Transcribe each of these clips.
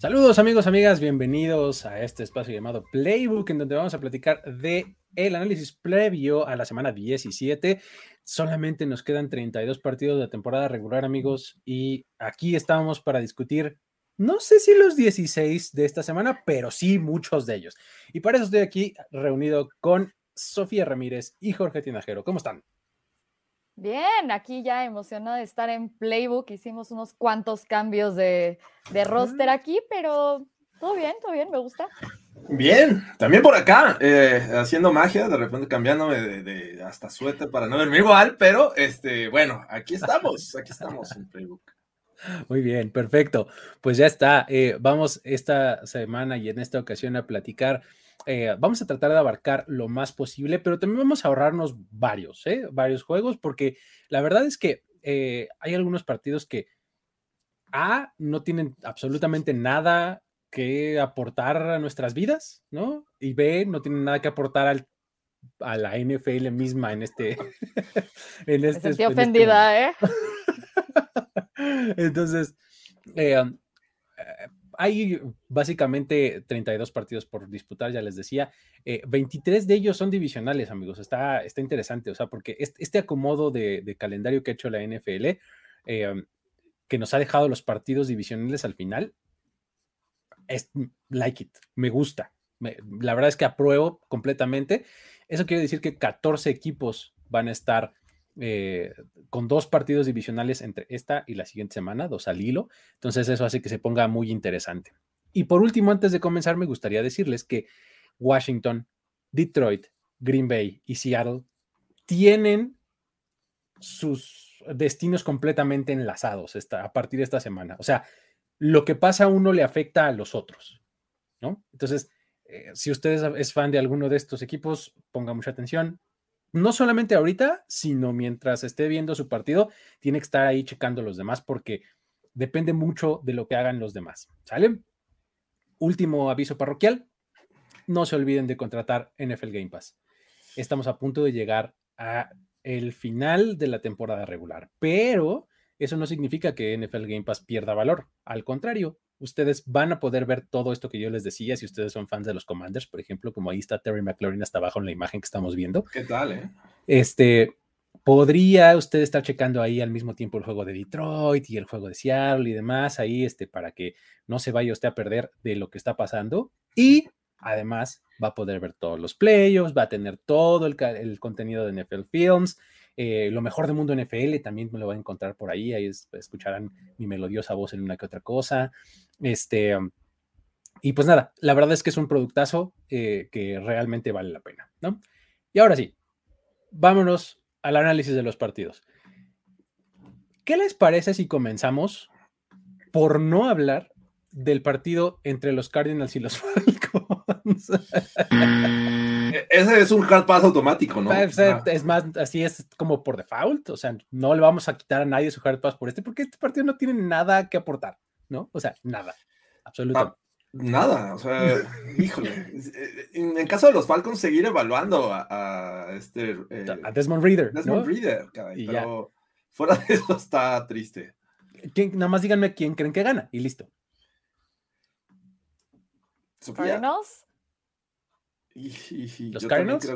Saludos amigos, amigas, bienvenidos a este espacio llamado Playbook, en donde vamos a platicar de el análisis previo a la semana 17. Solamente nos quedan 32 partidos de temporada regular, amigos, y aquí estamos para discutir, no sé si los 16 de esta semana, pero sí muchos de ellos. Y para eso estoy aquí reunido con Sofía Ramírez y Jorge Tinajero. ¿Cómo están? Bien, aquí ya emocionada de estar en Playbook. Hicimos unos cuantos cambios de, de roster aquí, pero todo bien, todo bien, me gusta. Bien, también por acá, eh, haciendo magia, de repente cambiándome de, hasta suéter para no verme igual, pero este, bueno, aquí estamos, aquí estamos en Playbook. Muy bien, perfecto. Pues ya está. Eh, vamos esta semana y en esta ocasión a platicar eh, vamos a tratar de abarcar lo más posible, pero también vamos a ahorrarnos varios, ¿eh? varios juegos, porque la verdad es que eh, hay algunos partidos que A, no tienen absolutamente nada que aportar a nuestras vidas, ¿no? Y B, no tienen nada que aportar a la NFL misma en este... en este Me sentí este ofendida, ¿eh? Entonces, um, hay básicamente 32 partidos por disputar, ya les decía. 23 eh, de ellos son divisionales, amigos. Está, está interesante, o sea, porque este, acomodo de, calendario que ha hecho la NFL, eh, que nos ha dejado los partidos divisionales al final, es like it, me gusta. la verdad es que apruebo completamente. Eso quiere decir que 14 equipos van a estar eh, con dos partidos divisionales entre esta y la siguiente semana, dos al hilo. Entonces eso hace que se ponga muy interesante. Y por último, antes de comenzar, me gustaría decirles que Washington, Detroit, Green Bay y Seattle tienen sus destinos completamente enlazados a partir de esta semana. O sea, lo que pasa a uno le afecta a los otros, ¿no? Entonces, eh, si usted es fan de alguno de estos equipos, ponga mucha atención no solamente ahorita, sino mientras esté viendo su partido, tiene que estar ahí checando los demás porque depende mucho de lo que hagan los demás. ¿Sale? Último aviso parroquial. No se olviden de contratar NFL Game Pass. Estamos a punto de llegar a el final de la temporada regular, pero eso no significa que NFL Game Pass pierda valor. Al contrario, ustedes van a poder ver todo esto que yo les decía si ustedes son fans de los Commanders, por ejemplo, como ahí está Terry McLaurin hasta abajo en la imagen que estamos viendo. ¿Qué tal, eh? Este, podría usted estar checando ahí al mismo tiempo el juego de Detroit y el juego de Seattle y demás, ahí este, para que no se vaya usted a perder de lo que está pasando. Y además va a poder ver todos los playoffs, va a tener todo el, el contenido de NFL Films, eh, lo mejor del mundo NFL también me lo va a encontrar por ahí, ahí escucharán mi melodiosa voz en una que otra cosa. Este, y pues nada, la verdad es que es un productazo eh, que realmente vale la pena, ¿no? Y ahora sí, vámonos al análisis de los partidos. ¿Qué les parece si comenzamos por no hablar del partido entre los Cardinals y los Falcons? Ese es un hard pass automático, ¿no? Es, es, más, así es como por default, o sea, no le vamos a quitar a nadie su hard pass por este, porque este partido no tiene nada que aportar. ¿no? O sea, nada, absolutamente. Ah, nada, o sea, híjole. En, caso de los Falcons, seguir evaluando a, este. Eh, a Desmond Reader. Desmond Reader, caray, pero fuera de eso está triste. ¿Quién, nada más díganme quién creen que gana y listo. ¿Cardinals? ¿Los Cardinals?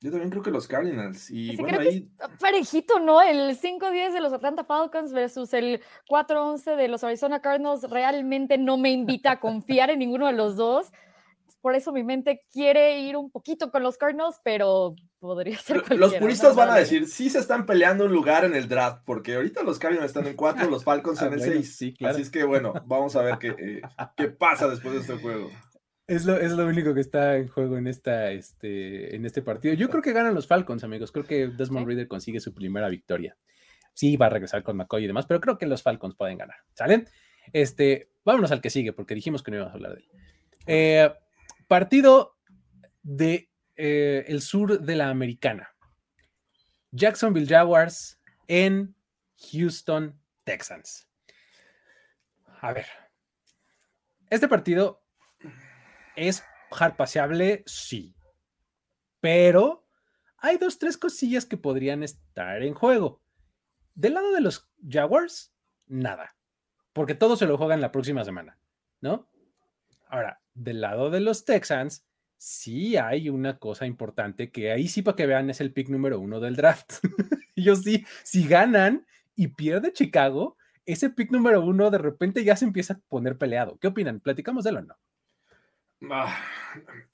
Yo también creo que los Cardinals. Y bueno, ahí... parejito, ¿no? El 5-10 de los Atlanta Falcons versus el 4-11 de los Arizona Cardinals realmente no me invita a confiar en ninguno de los dos. por eso mi mente quiere ir un poquito con los Cardinals, pero podría ser cualquiera. Los puristas van a decir, sí se están peleando un lugar en el draft, porque ahorita los Cardinals están en cuatro, los Falcons Ah, en el bueno, seis. sí, claro. Así es que bueno, vamos a ver qué, eh, qué pasa después de este juego. Es lo, es lo único que está en juego en, esta, este, en este partido. Yo creo que ganan los Falcons, amigos. Creo que Desmond Sí. Reader consigue su primera victoria. Sí, va a regresar con McCoy y demás, pero creo que los Falcons pueden ganar. ¿Sale? Este, vámonos al que sigue, porque dijimos que no íbamos a hablar de él. Eh, partido de eh, el sur de la americana. Jacksonville Jaguars en Houston Texans. A ver. Este partido es paseable, sí. Pero hay dos, tres cosillas que podrían estar en juego. Del lado de los Jaguars, nada. Porque todo se lo juegan la próxima semana, ¿no? Ahora, del lado de los Texans, sí hay una cosa importante que ahí sí para que vean es el pick número uno del draft. Ellos sí, si ganan y pierde Chicago, ese pick número uno de repente ya se empieza a poner peleado. ¿Qué opinan? ¿Platicamos de él o no? Ah,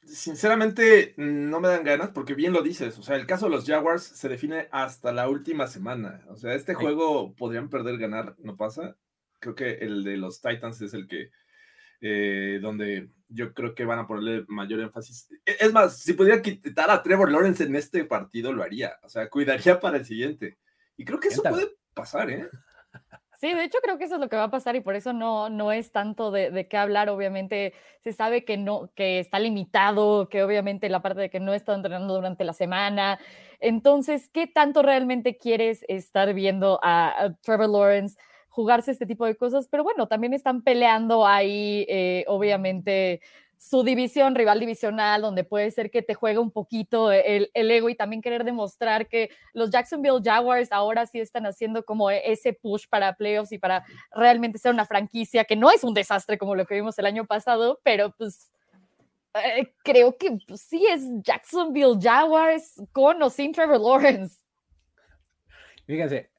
sinceramente, no me dan ganas porque bien lo dices. O sea, el caso de los Jaguars se define hasta la última semana. O sea, este Sí. juego podrían perder, ganar, no pasa. Creo que el de los Titans es el que, eh, donde yo creo que van a ponerle mayor énfasis. E- Es más, si pudiera quitar a Trevor Lawrence en este partido, lo haría. O sea, cuidaría para el siguiente. Y creo que eso puede pasar, ¿eh? Sí, de hecho creo que eso es lo que va a pasar y por eso no, no es tanto de, de qué hablar. Obviamente se sabe que no, que está limitado, que obviamente la parte de que no está entrenando durante la semana. Entonces, ¿qué tanto realmente quieres estar viendo a, Trevor Lawrence jugarse este tipo de cosas? Pero bueno, también están peleando ahí, eh, obviamente su división, rival divisional, donde puede ser que te juegue un poquito el, el ego y también querer demostrar que los Jacksonville Jaguars ahora sí están haciendo como e- ese push para playoffs y para realmente ser una franquicia que no es un desastre como lo que vimos el año pasado, pero pues eh, creo que pues, sí es Jacksonville Jaguars con o sin Trevor Lawrence. Fíjense,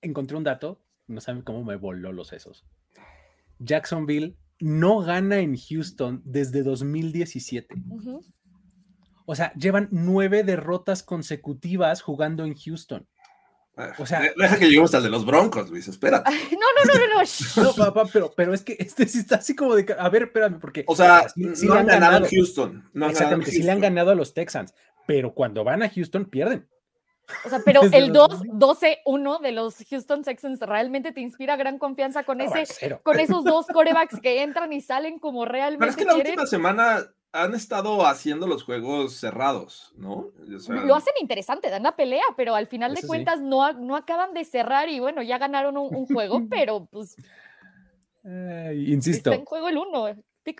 encontré un dato, no saben cómo me voló los sesos. Jacksonville no gana en Houston desde 2017. Ujú. O sea, llevan nueve derrotas consecutivas jugando en Houston. O sea- De- deja que lleguemos al de los Broncos, Luis, espérate. No, no, no, no, no. No, papá, pero, pero es que este sí está así como de. que- A ver, espérame, porque. O sea, sí- sí no le han ganado en Houston. No han ganado en Exactamente, sí le han Houston. ganado a los Texans, pero cuando van a Houston pierden. O sea, pero el los 2 12-1 de los Houston Texans realmente te inspira gran confianza con No, ese con esos dos corebacks que entran y salen como Pero realmente es que la quieren. última semana han estado haciendo los juegos cerrados, ¿no? O sea, Lo hacen interesante, dan la pelea, pero al final de sí. cuentas no, no acaban de cerrar y bueno, ya ganaron un, un juego, pero pues insisto. está en juego el uno,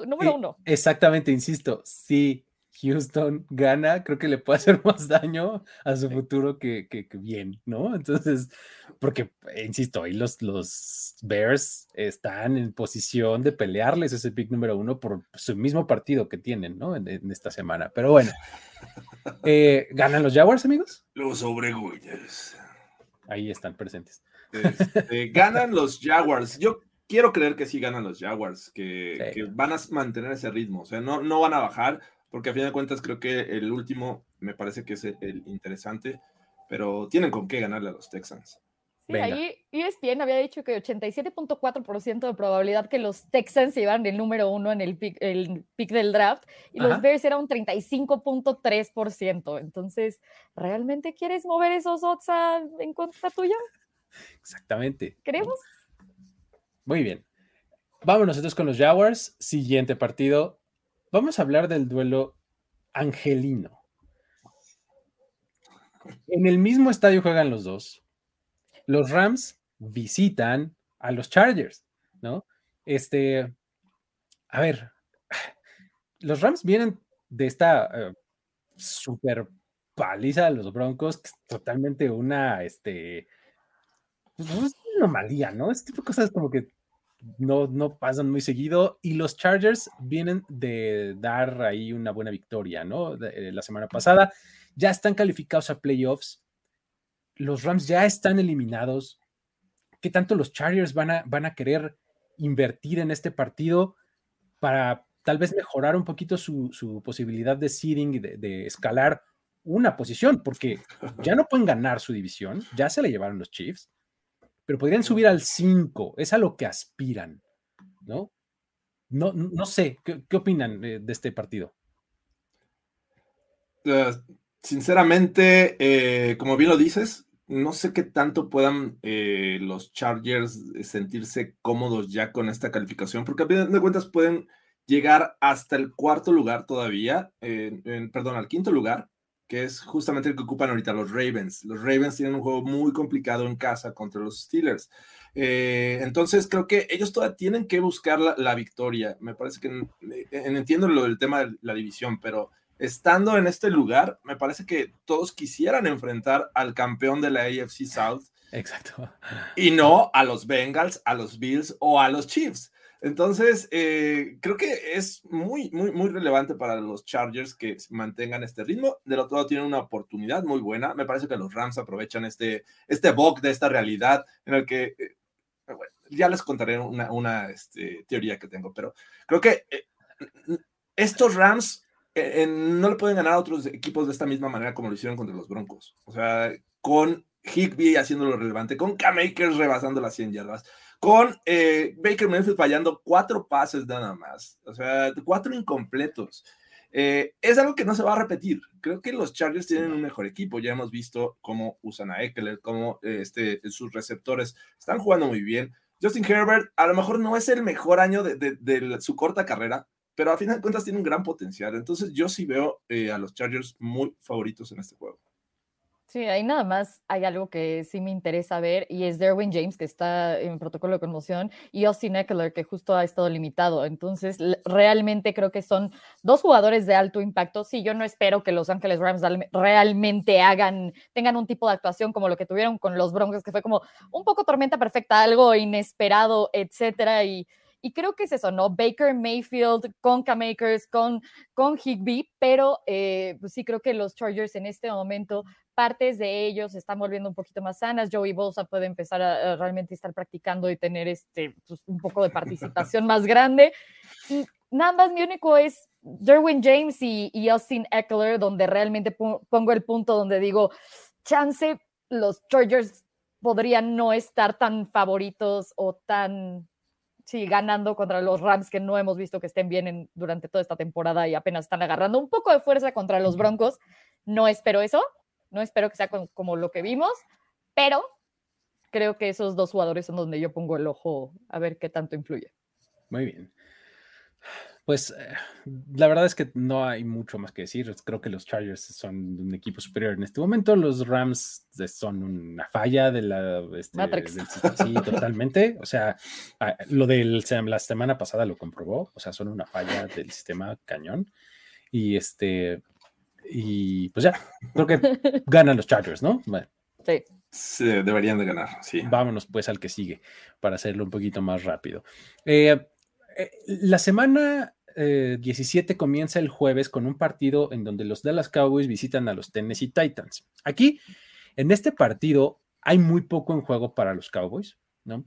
número Eh, uno. Exactamente, insisto. Si Houston gana, creo que le puede hacer más daño a su futuro que, que- que bien, ¿no? Entonces, porque, eh, insisto, ahí los, los Bears están en posición de pelearles ese pick número uno por su mismo partido que tienen, ¿no? En, en esta semana. Pero bueno, eh, ¿ganan los Jaguars, amigos? Los obregüeyes. Ahí están presentes. Este, ganan los Jaguars. Yo quiero creer que sí ganan los Jaguars, que, Sí. que van a mantener ese ritmo. O sea, no, no van a bajar, porque a fin de cuentas creo que el último me parece que es el, el interesante, pero tienen con qué ganarle a los Texans. Sí, venga. ahí E ESPN había dicho que 87.4% de probabilidad que los Texans se llevaran el número uno en el pick, el pick del draft y los Ajá. Bears era un 35.3%. Entonces, ¿realmente quieres mover esos odds a- en contra tuya? Exactamente. ¿Queremos? Muy bien. Vámonos entonces con los Jaguars. Siguiente partido. Vamos a hablar del duelo angelino. En el mismo estadio juegan los dos. Los Rams visitan a los Chargers, ¿no? Este, a ver, los Rams vienen de esta eh, super paliza de los Broncos, que es totalmente una, este, pues, es una anomalía, ¿no? Este tipo de cosas como que no, no pasan muy seguido. Y los Chargers vienen de dar ahí una buena victoria, ¿no? De- eh, la semana pasada. Ya están calificados a playoffs. Los Rams ya están eliminados. ¿Qué tanto los Chargers van a, van a querer invertir en este partido para tal vez mejorar un poquito su, su posibilidad de seeding y de, de, escalar una posición, porque ya no pueden ganar su división, ya se le llevaron los Chiefs, pero podrían subir al 5, es a lo que aspiran, ¿no? No, no sé, ¿qué, opinan de, de, este partido? Uh, sinceramente, eh, como bien lo dices, no sé qué tanto puedan eh, los Chargers sentirse cómodos ya con esta calificación, porque a fin de cuentas pueden llegar hasta el cuarto lugar todavía, eh, perdón, al quinto lugar, que es justamente el que ocupan ahorita los Ravens. Los Ravens tienen un juego muy complicado en casa contra los Steelers. Eh, entonces creo que ellos todavía tienen que buscar la, la victoria. Me parece que eh, entiendo lo del tema de la división, pero estando en este lugar, me parece que todos quisieran enfrentar al campeón de la AFC South. Exacto. Y no a los Bengals, a los Bills o a los Chiefs. Entonces, eh, creo que es muy, muy, muy relevante para los Chargers que mantengan este ritmo. Del otro lado, tienen una oportunidad muy buena. Me parece que los Rams aprovechan este, este bug de esta realidad en el que, eh, ya les contaré una, una este, teoría que tengo, pero creo que eh, estos Rams no le pueden ganar a otros equipos de esta misma manera como lo hicieron contra los Broncos. O sea, con Higby haciéndolo relevante, con K-Makers rebasando las 100 yardas, con eh, Baker Mayfield fallando cuatro pases nada más, o sea, cuatro incompletos. Eh, es algo que no se va a repetir. Creo que los Chargers tienen un mejor equipo. Ya hemos visto cómo usan a Eckler, cómo este, sus receptores están jugando muy bien. Justin Herbert a lo mejor no es el mejor año de, de, de su corta carrera, pero a final de cuentas tiene un gran potencial. Entonces yo sí veo eh, a los Chargers muy favoritos en este juego. Sí, ahí nada más hay algo que sí me interesa ver y es Derwin James, que está en protocolo de conmoción, y Austin Eckler, que justo ha estado limitado. Entonces, realmente creo que son dos jugadores de alto impacto. Sí, yo no espero que los Ángeles Rams realmente hagan, tengan un tipo de actuación como lo que tuvieron con los Broncos, que fue como un poco tormenta perfecta, algo inesperado, etcétera. Y y creo que es eso, ¿no? Baker Mayfield con K-Makers, con, con Higby, pero eh, pues sí creo que los Chargers en este momento, partes de ellos se están volviendo un poquito más sanas. Joey Bosa puede empezar a, a realmente estar practicando y tener este, pues, un poco de participación más grande. Y nada más mi único es Derwin James y, y Austin Eckler, donde realmente pongo el punto donde digo, chance los Chargers podrían no estar tan favoritos o tan sí, ganando contra los Rams que no hemos visto que estén bien en, durante toda esta temporada y apenas están agarrando un poco de fuerza contra los Broncos. No espero eso, no espero que sea con, como lo que vimos, pero creo que esos dos jugadores son donde yo pongo el ojo a ver qué tanto influye. Muy bien. Pues eh, la verdad es que no hay mucho más que decir. Creo que los Chargers son un equipo superior en este momento. Los Rams son una falla de la. Este, Matrix. Del, sí, totalmente. O sea, lo de la semana pasada lo comprobó. O sea, son una falla del sistema cañón. Y este. Y pues ya, creo que ganan los Chargers, ¿no? Bueno. Sí. sí. deberían de ganar, sí. Vámonos pues al que sigue para hacerlo un poquito más rápido. Eh, la semana eh, 17 comienza el jueves con un partido en donde los Dallas Cowboys visitan a los Tennessee Titans. Aquí, en este partido, hay muy poco en juego para los Cowboys, ¿no?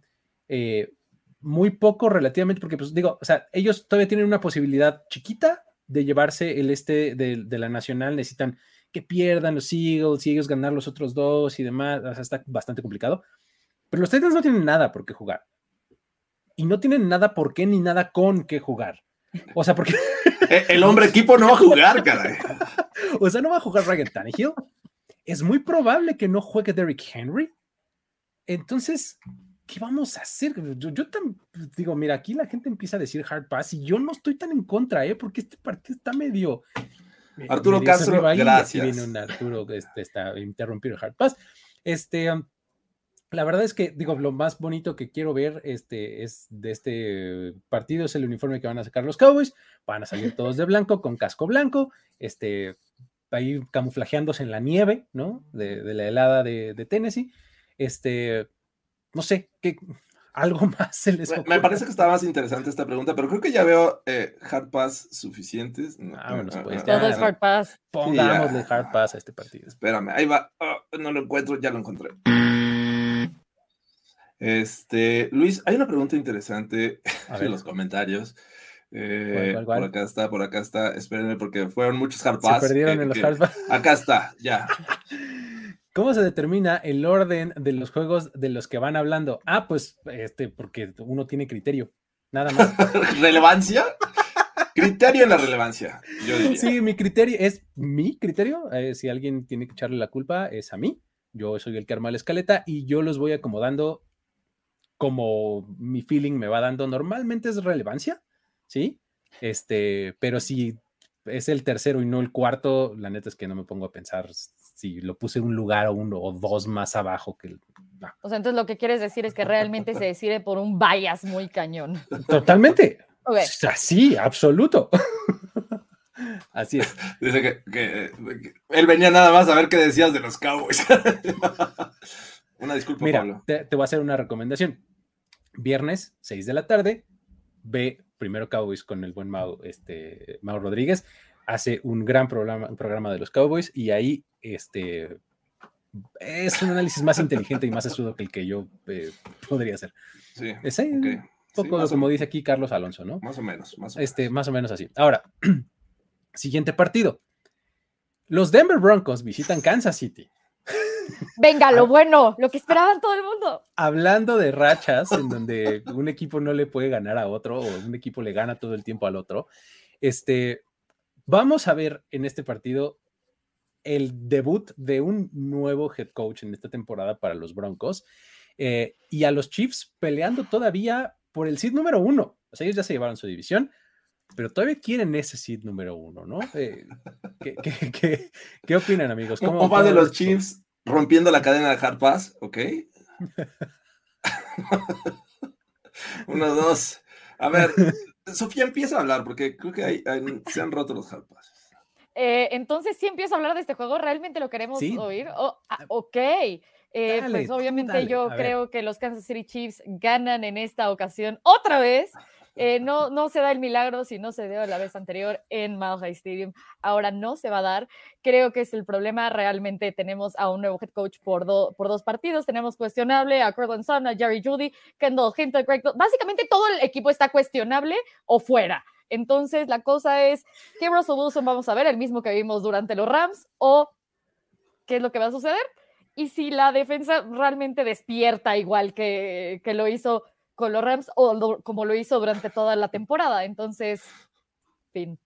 Eh, muy poco relativamente, porque, pues digo, o sea, ellos todavía tienen una posibilidad chiquita de llevarse el este de, de la nacional, necesitan que pierdan los Eagles y ellos ganar los otros dos y demás, o sea, está bastante complicado. Pero los Titans no tienen nada por qué jugar. Y no tienen nada por qué ni nada con qué jugar. O sea, porque. El hombre equipo no va a jugar, caray. o sea, no va a jugar Ryan Tannehill. Es muy probable que no juegue Derrick Henry. Entonces, ¿qué vamos a hacer? Yo, yo tan, digo, mira, aquí la gente empieza a decir hard pass y yo no estoy tan en contra, ¿eh? Porque este partido está medio. Arturo medio Castro, gracias. viene un Arturo que este, está interrumpido el hard pass. Este. Um, la verdad es que, digo, lo más bonito que quiero ver este, es de este partido es el uniforme que van a sacar los Cowboys. Van a salir todos de blanco, con casco blanco, este, ahí camuflajeándose en la nieve, ¿no? De, de la helada de, de, Tennessee. Este, no sé, ¿qué, algo más se les ocurre? Me parece que está más interesante esta pregunta, pero creo que ya veo eh, hard pass suficientes. Vámonos, pues. Todo es hard pass. Pongámosle sí, hard pass a este partido. Espérame, ahí va. Oh, no lo encuentro, ya lo encontré. Este, Luis, hay una pregunta interesante en los comentarios. Eh, por acá está, por acá está. Espérenme porque fueron muchos hard Se perdieron en los hard Acá está, ya. ¿Cómo se determina el orden de los juegos de los que van hablando? Ah, pues este, porque uno tiene criterio, nada más. ¿Relevancia? criterio en la relevancia, yo diría. Sí, mi criterio es mi criterio. Eh, si alguien tiene que echarle la culpa, es a mí. Yo soy el que arma la escaleta y yo los voy acomodando como mi feeling me va dando. Normalmente es relevancia, ¿sí? Este, pero si es el tercero y no el cuarto, la neta es que no me pongo a pensar si lo puse un lugar o uno o dos más abajo que el... O sea, entonces lo que quieres decir es que realmente se decide por un bias muy cañón. Totalmente. Sí, absoluto. Así es. Dice que, él venía nada más a ver qué decías de los Cowboys. una disculpa, Mira, Te, te, voy a hacer una recomendación. Viernes, 6 de la tarde, ve primero Cowboys con el buen Mau, este, Mau Rodríguez. Hace un gran programa, un programa de los Cowboys y ahí este, es un análisis más inteligente y más astuto que el que yo eh, podría hacer. Sí. Es un poco como dice aquí Carlos Alonso, ¿no? Más o menos, más o este, Más o menos así. Ahora, siguiente partido. Los Denver Broncos visitan Kansas City. Venga, lo bueno, lo que esperaban todo el mundo. Hablando de rachas en donde un equipo no le puede ganar a otro o un equipo le gana todo el tiempo al otro, este, vamos a ver en este partido el debut de un nuevo head coach en esta temporada para los Broncos eh, y a los Chiefs peleando todavía por el seed número uno. O sea, ellos ya se llevaron su división, pero todavía quieren ese seed número uno, ¿no? Eh, ¿qué, opinan, amigos? ¿Cómo, va de los Chiefs rompiendo la cadena de Hard Pass? ¿Ok? Uno, dos. A ver, Sofía empieza a hablar porque creo que se han roto los Hard Pass. Eh, entonces sí empiezo a hablar de este juego, ¿realmente lo queremos oír? Oh, ah, ok, eh, pues obviamente yo creo que los Kansas City Chiefs ganan en esta ocasión otra vez. Eh, no, se da el milagro si no se dio la vez anterior en Mile Stadium. Ahora no se va a dar. Creo que es el problema. Realmente tenemos a un nuevo head coach por, dos partidos. Tenemos cuestionable a Cortland Sun, a Jerry Judy, Kendall Hinton, Greg. Básicamente todo el equipo está cuestionable o fuera. Entonces, la cosa es, ¿qué Russell Wilson vamos a ver? ¿El mismo que vimos durante los Rams? ¿O qué es lo que va a suceder? Y si la defensa realmente despierta igual que lo hizo con los Rams o como lo hizo durante toda la temporada. Entonces, fin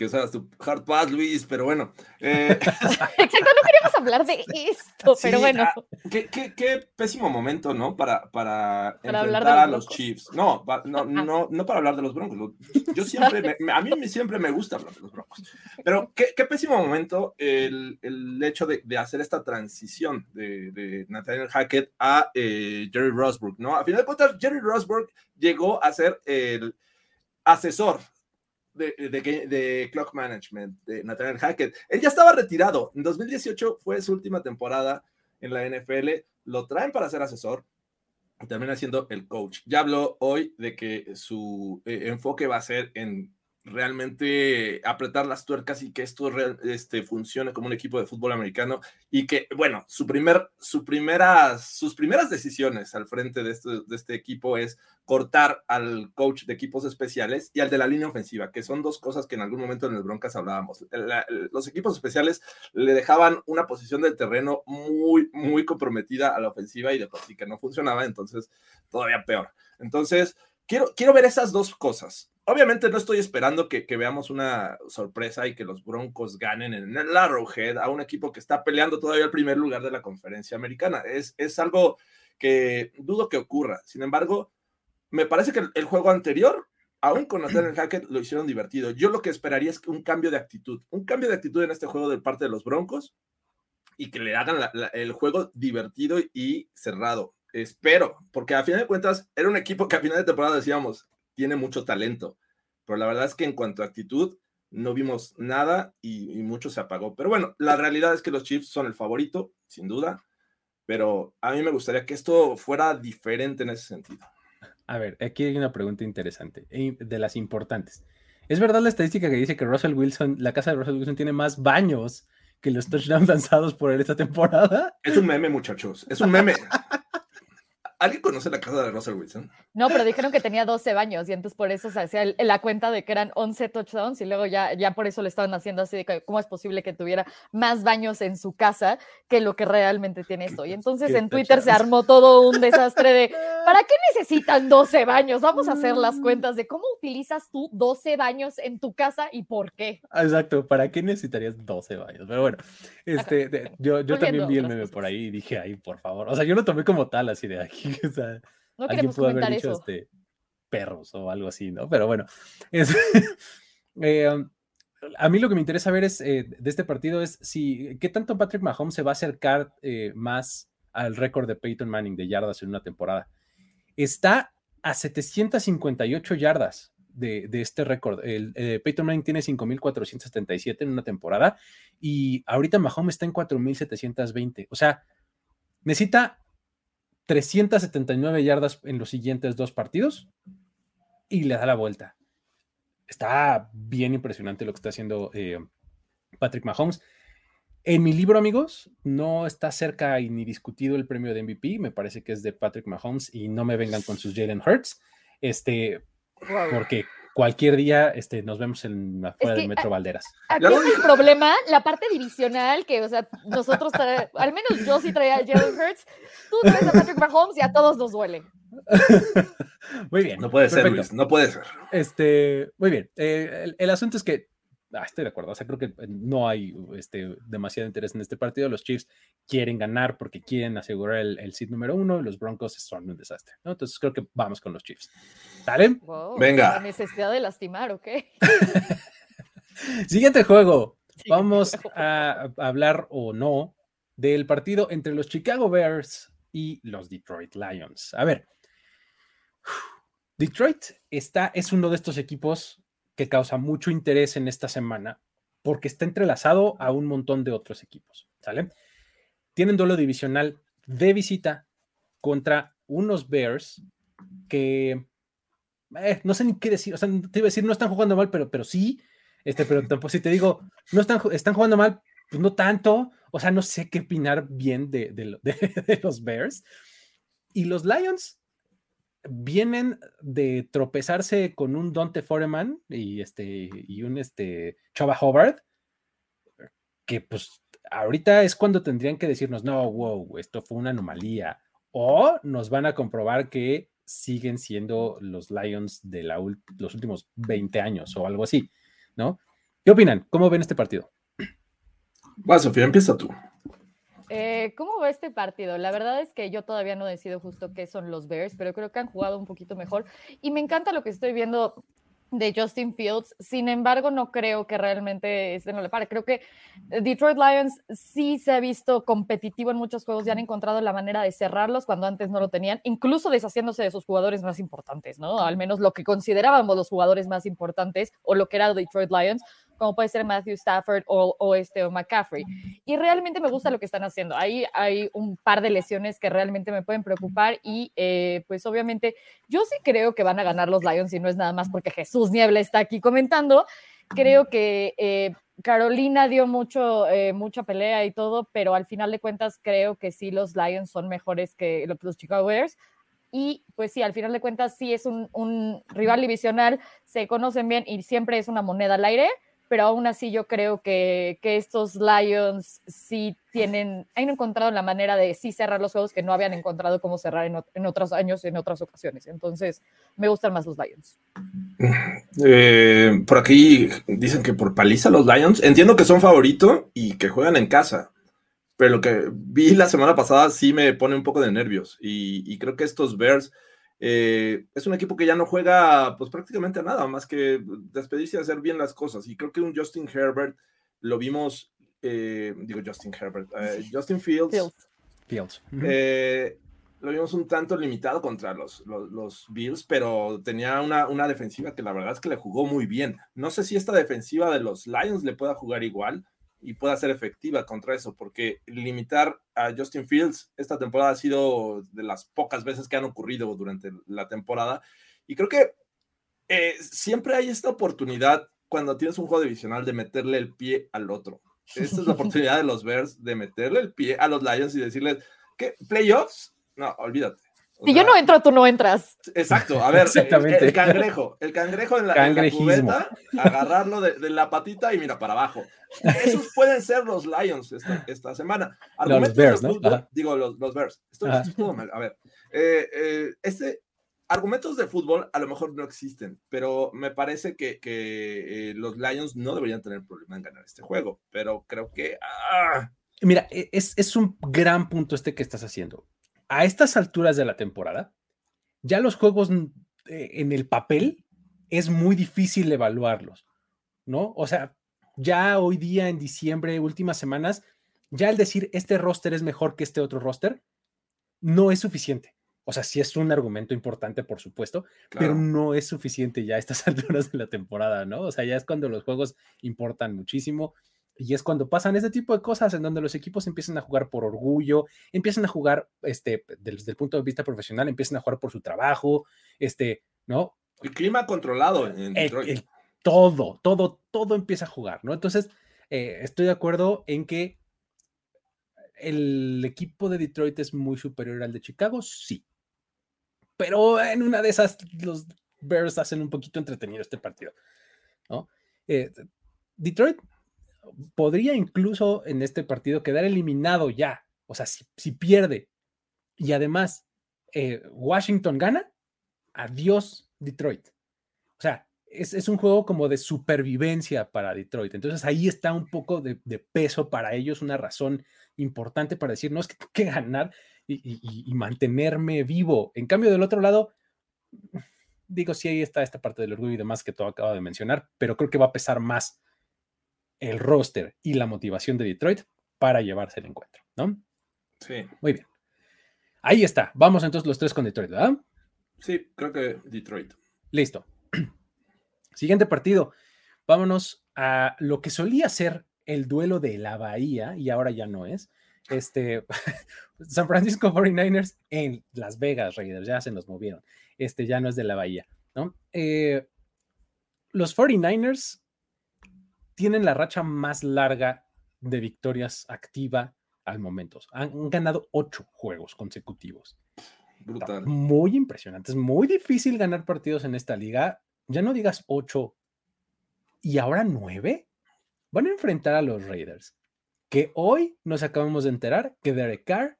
que usabas tu hard pass, Luis, pero bueno. Eh, Exacto, no queríamos hablar de esto, pero bueno. Ah, qué, pésimo momento, ¿no? Para, para, enfrentar a los Chiefs. No, no, no, no para hablar de los Broncos. Yo siempre, a mí siempre me gusta hablar de los Broncos. Pero qué, pésimo momento el, el hecho de, de, hacer esta transición de, de Nathaniel Hackett a eh, Jerry Rosberg, ¿no? A final de cuentas, Jerry Rosberg llegó a ser el asesor de, Clock Management, de Nathaniel Hackett. Él ya estaba retirado. En 2018 fue su última temporada en la NFL. Lo traen para ser asesor y termina siendo el coach. Ya habló hoy de que su eh, enfoque va a ser en realmente apretar las tuercas y que esto este, funcione como un equipo de fútbol americano y que, bueno, su primer, su primeras, sus primeras decisiones al frente de de este equipo es cortar al coach de equipos especiales y al de la línea ofensiva, que son dos cosas que en algún momento en el Broncas hablábamos. los equipos especiales le dejaban una posición del terreno muy, muy comprometida a la ofensiva y de por sí que no funcionaba, entonces todavía peor. Entonces, quiero, quiero ver esas dos cosas Obviamente no estoy esperando que, veamos una sorpresa y que los Broncos ganen en el Arrowhead a un equipo que está peleando todavía el primer lugar de la conferencia americana. Es, es algo que dudo que ocurra. Sin embargo, me parece que el, juego anterior, aún con Nathaniel Hackett, lo hicieron divertido. Yo lo que esperaría es un cambio de actitud, un cambio de actitud en este juego de parte de los Broncos y que le hagan el juego divertido y cerrado. Espero, porque a final de cuentas era un equipo que a final de temporada decíamos, tiene mucho talento, pero la verdad es que en cuanto a actitud, no vimos nada y, mucho se apagó. Pero bueno, la realidad es que los Chiefs son el favorito, sin duda, pero a mí me gustaría que esto fuera diferente en ese sentido. A ver, aquí hay una pregunta interesante, de las importantes. ¿Es verdad la estadística que dice que Russell Wilson, la casa de Russell Wilson tiene más baños que los touchdowns lanzados por él esta temporada? Es un meme, muchachos, es un meme. ¿Alguien conoce la casa de Russell Wilson? No, pero dijeron que tenía 12 baños y entonces por eso se hacía la cuenta de que eran 11 touchdowns y luego ya, ya por eso le estaban haciendo así de que cómo es posible que tuviera más baños en su casa que lo que realmente tiene esto. Y entonces en Twitter se armó todo un desastre de ¿para qué necesitan 12 baños? Vamos a hacer las cuentas de cómo utilizas tú 12 baños en tu casa y por qué. Exacto, ¿para qué necesitarías 12 baños? Pero bueno, este, yo, yo también vi el meme por ahí y dije, ay, por favor. O sea, yo lo tomé como tal, así de aquí. O sea, no queremos comentar eso. Este, perros o algo así, ¿no? Pero bueno, eh, um, a mí lo que me interesa ver es eh, de este partido es si qué tanto Patrick Mahomes se va a acercar eh, más al récord de Peyton Manning de yardas en una temporada. Está a 758 yardas de, este récord. El, Peyton Manning tiene 5.477 en una temporada y ahorita Mahomes está en 4.720. O sea, necesita 379 yardas en los siguientes dos partidos y le da la vuelta. Está bien impresionante lo que está haciendo eh, Patrick Mahomes. En mi libro, amigos, no está cerca y ni discutido el premio de MVP. Me parece que es de Patrick Mahomes y no me vengan con sus Jalen Hurts. Este, porque cualquier día este, nos vemos en afuera del Metro Valderas. Aquí es el problema, la parte divisional, que, o sea, nosotros, al menos yo sí traía a Jalen Hurts, tú traes a Patrick Mahomes y a todos nos duele. muy bien. No puede ser, Luis, no puede ser. Este, muy bien. Eh, el, asunto es que ah, estoy de acuerdo. O sea, creo que no hay este, demasiado interés en este partido. Los Chiefs quieren ganar porque quieren asegurar el, el seed número uno los Broncos son un desastre. Entonces creo que vamos con los Chiefs. ¿Sale? Venga. La necesidad de lastimar, ¿ok? Siguiente juego. Vamos a hablar o no del partido entre los Chicago Bears y los Detroit Lions. A ver, Detroit está, es uno de estos equipos que causa mucho interés en esta semana porque está entrelazado a un montón de otros equipos, ¿sale? Tienen duelo divisional de visita contra unos Bears que eh, no sé ni qué decir, o sea, te iba a decir, no están jugando mal, pero, pero sí, este, pero tampoco si te digo, no están, están jugando mal, pues no tanto, o sea, no sé qué opinar bien de, de los Bears. Y los Lions, vienen de tropezarse con un Dante Foreman y este y un este Chava Hobart que pues ahorita es cuando tendrían que decirnos no wow esto fue una anomalía o nos van a comprobar que siguen siendo los Lions de la, los últimos 20 años o algo así no qué opinan cómo ven este partido va Sofía empieza tú eh, ¿Cómo va este partido? La verdad es que yo todavía no decido justo qué son los Bears, pero creo que han jugado un poquito mejor. Y me encanta lo que estoy viendo de Justin Fields. Sin embargo, no creo que realmente este no le pare. Creo que Detroit Lions sí se ha visto competitivo en muchos juegos y han encontrado la manera de cerrarlos cuando antes no lo tenían, incluso deshaciéndose de sus jugadores más importantes, ¿no? Al menos lo que considerábamos los jugadores más importantes o lo que era Detroit Lions, como puede ser Matthew Stafford o, este, o McCaffrey. Y realmente me gusta lo que están haciendo. Ahí hay un par de lesiones que realmente me pueden preocupar y eh, pues obviamente yo sí creo que van a ganar los Lions y no es nada más porque Jesús Niebla está aquí comentando. Creo que eh, Carolina dio mucho, eh, mucha pelea y todo, pero al final de cuentas creo que sí los Lions son mejores que los Chicago Bears. Y pues sí, al final de cuentas sí es un, un rival divisional, se conocen bien y siempre es una moneda al aire pero aún así yo creo que, que, estos Lions sí tienen, han encontrado la manera de sí cerrar los juegos que no habían encontrado cómo cerrar en, otros años, en otras ocasiones. Entonces, me gustan más los Lions. Eh, por aquí dicen que por paliza los Lions. Entiendo que son favorito y que juegan en casa, pero lo que vi la semana pasada sí me pone un poco de nervios y, y creo que estos Bears eh, es un equipo que ya no juega pues prácticamente nada más que despedirse y hacer bien las cosas. Y creo que un Justin Herbert lo vimos, eh, digo Justin Herbert, eh, Justin Fields. Fields. lo vimos un tanto limitado contra los, los, Bills, pero tenía una, una, defensiva que la verdad es que le jugó muy bien. No sé si esta defensiva de los Lions le pueda jugar igual, y pueda ser efectiva contra eso, porque limitar a Justin Fields esta temporada ha sido de las pocas veces que han ocurrido durante la temporada. Y creo que eh, siempre hay esta oportunidad cuando tienes un juego divisional de meterle el pie al otro. Esta es la oportunidad de los Bears de meterle el pie a los Lions y decirles que playoffs, no, olvídate. Si yo no entro, tú no entras. Exacto, a ver, Exactamente. El, cangrejo, el cangrejo en la, en cubeta, agarrarlo de, la patita y mira para abajo. Esos pueden ser los Lions esta, semana. los Bears, ¿no? Digo, los, los Bears. Estoy, mal. A ver, eh, eh, este, argumentos de fútbol a lo mejor no existen, pero me parece que, que eh, los Lions no deberían tener problema en ganar este juego, pero creo que... ¡ah! Mira, e, es, es un gran punto este que estás haciendo a estas alturas de la temporada, ya los juegos eh, en el papel es muy difícil evaluarlos, ¿no? O sea, ya hoy día en diciembre, últimas semanas, ya el decir este roster es mejor que este otro roster, no es suficiente. O sea, sí es un argumento importante, por supuesto, pero no es suficiente ya a estas alturas de la temporada, ¿no? O sea, ya es cuando los juegos importan muchísimo y es cuando pasan ese tipo de cosas en donde los equipos empiezan a jugar por orgullo, empiezan a jugar, este, desde el punto de vista profesional, empiezan a jugar por su trabajo, este, ¿no? El clima controlado en Detroit. todo, todo, todo empieza a jugar, ¿no? Entonces, eh, estoy de acuerdo en que el equipo de Detroit es muy superior al de Chicago, sí. Pero en una de esas, los Bears hacen un poquito entretenido este partido, ¿no? Eh, Detroit podría incluso en este partido quedar eliminado ya. O sea, si, pierde y además eh, Washington gana, adiós Detroit. O sea, es, un juego como de supervivencia para Detroit. Entonces ahí está un poco de, peso para ellos, una razón importante para decir, no, es que tengo que ganar y, mantenerme vivo. En cambio, del otro lado, digo, sí, ahí está esta parte del orgullo y demás que todo acaba de mencionar, pero creo que va a pesar más el roster y la motivación de Detroit para llevarse el encuentro, ¿no? Sí. Muy bien. Ahí está. Vamos entonces los tres con Detroit, ¿verdad? Sí, creo que Detroit. Listo. Siguiente partido. Vámonos a lo que solía ser el duelo de la Bahía y ahora ya no es. Este, San Francisco 49ers en Las Vegas Raiders, ya se nos movieron. Este ya no es de la Bahía, ¿no? Eh, los 49ers tienen la racha más larga de victorias activa al momento. Han ganado ocho juegos consecutivos. Brutal. muy impresionante. Es muy difícil ganar partidos en esta liga. Ya no digas ocho y ahora nueve. Van a enfrentar a los Raiders. Que hoy nos acabamos de enterar que Derek Carr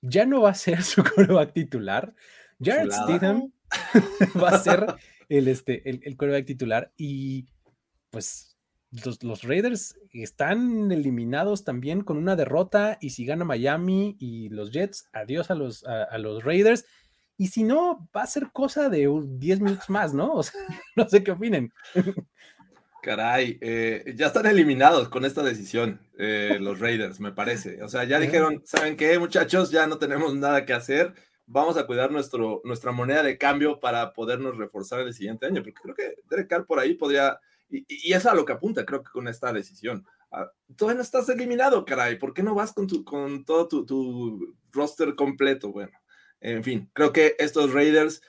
ya no va a ser su coreback titular. Jared Stidham va a ser el, este, el, el coreback titular y pues los, Raiders están eliminados también con una derrota y si gana Miami y los Jets, adiós a los, a, los Raiders. Y si no, va a ser cosa de 10 minutos más, ¿no? O sea, no sé qué opinen. Caray, eh, ya están eliminados con esta decisión eh, los Raiders, me parece. O sea, ya dijeron, ¿saben qué, muchachos? Ya no tenemos nada que hacer. Vamos a cuidar nuestro, nuestra moneda de cambio para podernos reforzar el siguiente año, porque creo que Derek Carr por ahí podría y, y, es a lo que apunta, creo que con esta decisión. Ah, todavía no estás eliminado, caray. ¿Por qué no vas con, tu, con todo tu, tu roster completo? Bueno, en fin, creo que estos Raiders,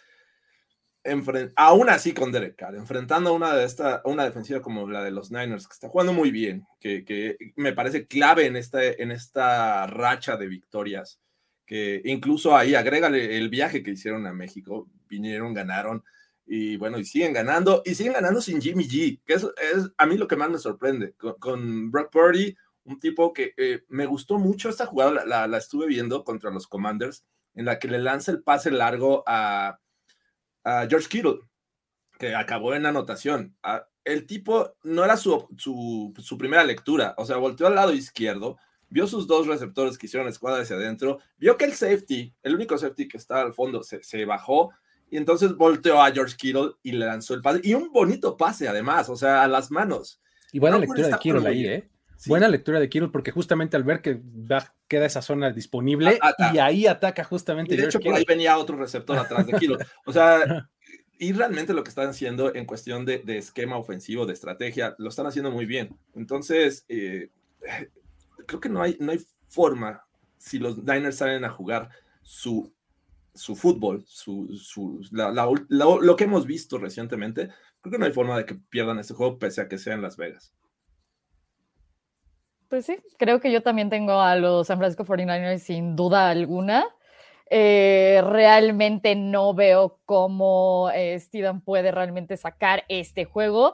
aún así con Derek Carr, enfrentando a una, de esta, una defensiva como la de los Niners, que está jugando muy bien, que, que me parece clave en esta, en esta racha de victorias, que incluso ahí agrégale el viaje que hicieron a México, vinieron, ganaron, y bueno, y siguen ganando, y siguen ganando sin Jimmy G, que es, es a mí lo que más me sorprende, con, Brock Purdy, un tipo que eh, me gustó mucho esta jugada, la, la, estuve viendo contra los Commanders, en la que le lanza el pase largo a, a George Kittle, que acabó en anotación. el tipo no era su, su, su, primera lectura, o sea, volteó al lado izquierdo, vio sus dos receptores que hicieron escuadra hacia adentro, vio que el safety, el único safety que está al fondo, se, se bajó y entonces volteó a George Kittle y le lanzó el pase. Y un bonito pase, además, o sea, a las manos. Y buena lectura de Kittle ahí, ¿eh? Buena lectura de Kittle, porque justamente al ver que queda esa zona disponible y ahí ataca justamente. Y de hecho, por ahí venía otro receptor atrás de Kittle. O sea, y realmente lo que están haciendo en cuestión de, esquema ofensivo, de estrategia, lo están haciendo muy bien. Entonces, eh, creo que no hay, no hay forma, si los Niners salen a jugar su su fútbol, su, su, lo que hemos visto recientemente, creo que no hay forma de que pierdan este juego pese a que sea en Las Vegas. Pues sí, creo que yo también tengo a los San Francisco 49ers sin duda alguna. Eh, realmente no veo cómo eh, Steven puede realmente sacar este juego.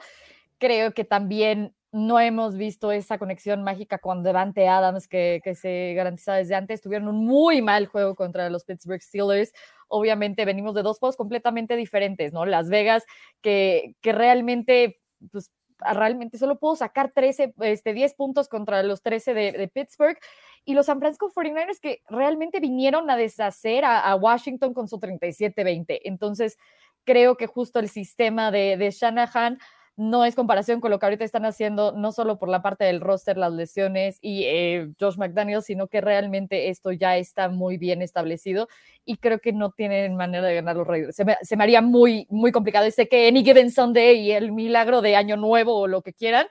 Creo que también no hemos visto esa conexión mágica con Devante Adams que, que se garantiza desde antes. Tuvieron un muy mal juego contra los Pittsburgh Steelers. Obviamente venimos de dos juegos completamente diferentes, ¿no? Las Vegas, que, que realmente, pues, realmente solo pudo sacar 13, este, 10 puntos contra los 13 de, de Pittsburgh y los San Francisco 49ers que realmente vinieron a deshacer a, Washington con su 37-20. Entonces, creo que justo el sistema de, de Shanahan no es comparación con lo que ahorita están haciendo, no solo por la parte del roster, las lesiones y eh, Josh McDaniel, sino que realmente esto ya está muy bien establecido y creo que no tienen manera de ganar los Raiders. Se me, se me haría muy, muy complicado. Y sé que Any Given Sunday y el milagro de Año Nuevo o lo que quieran,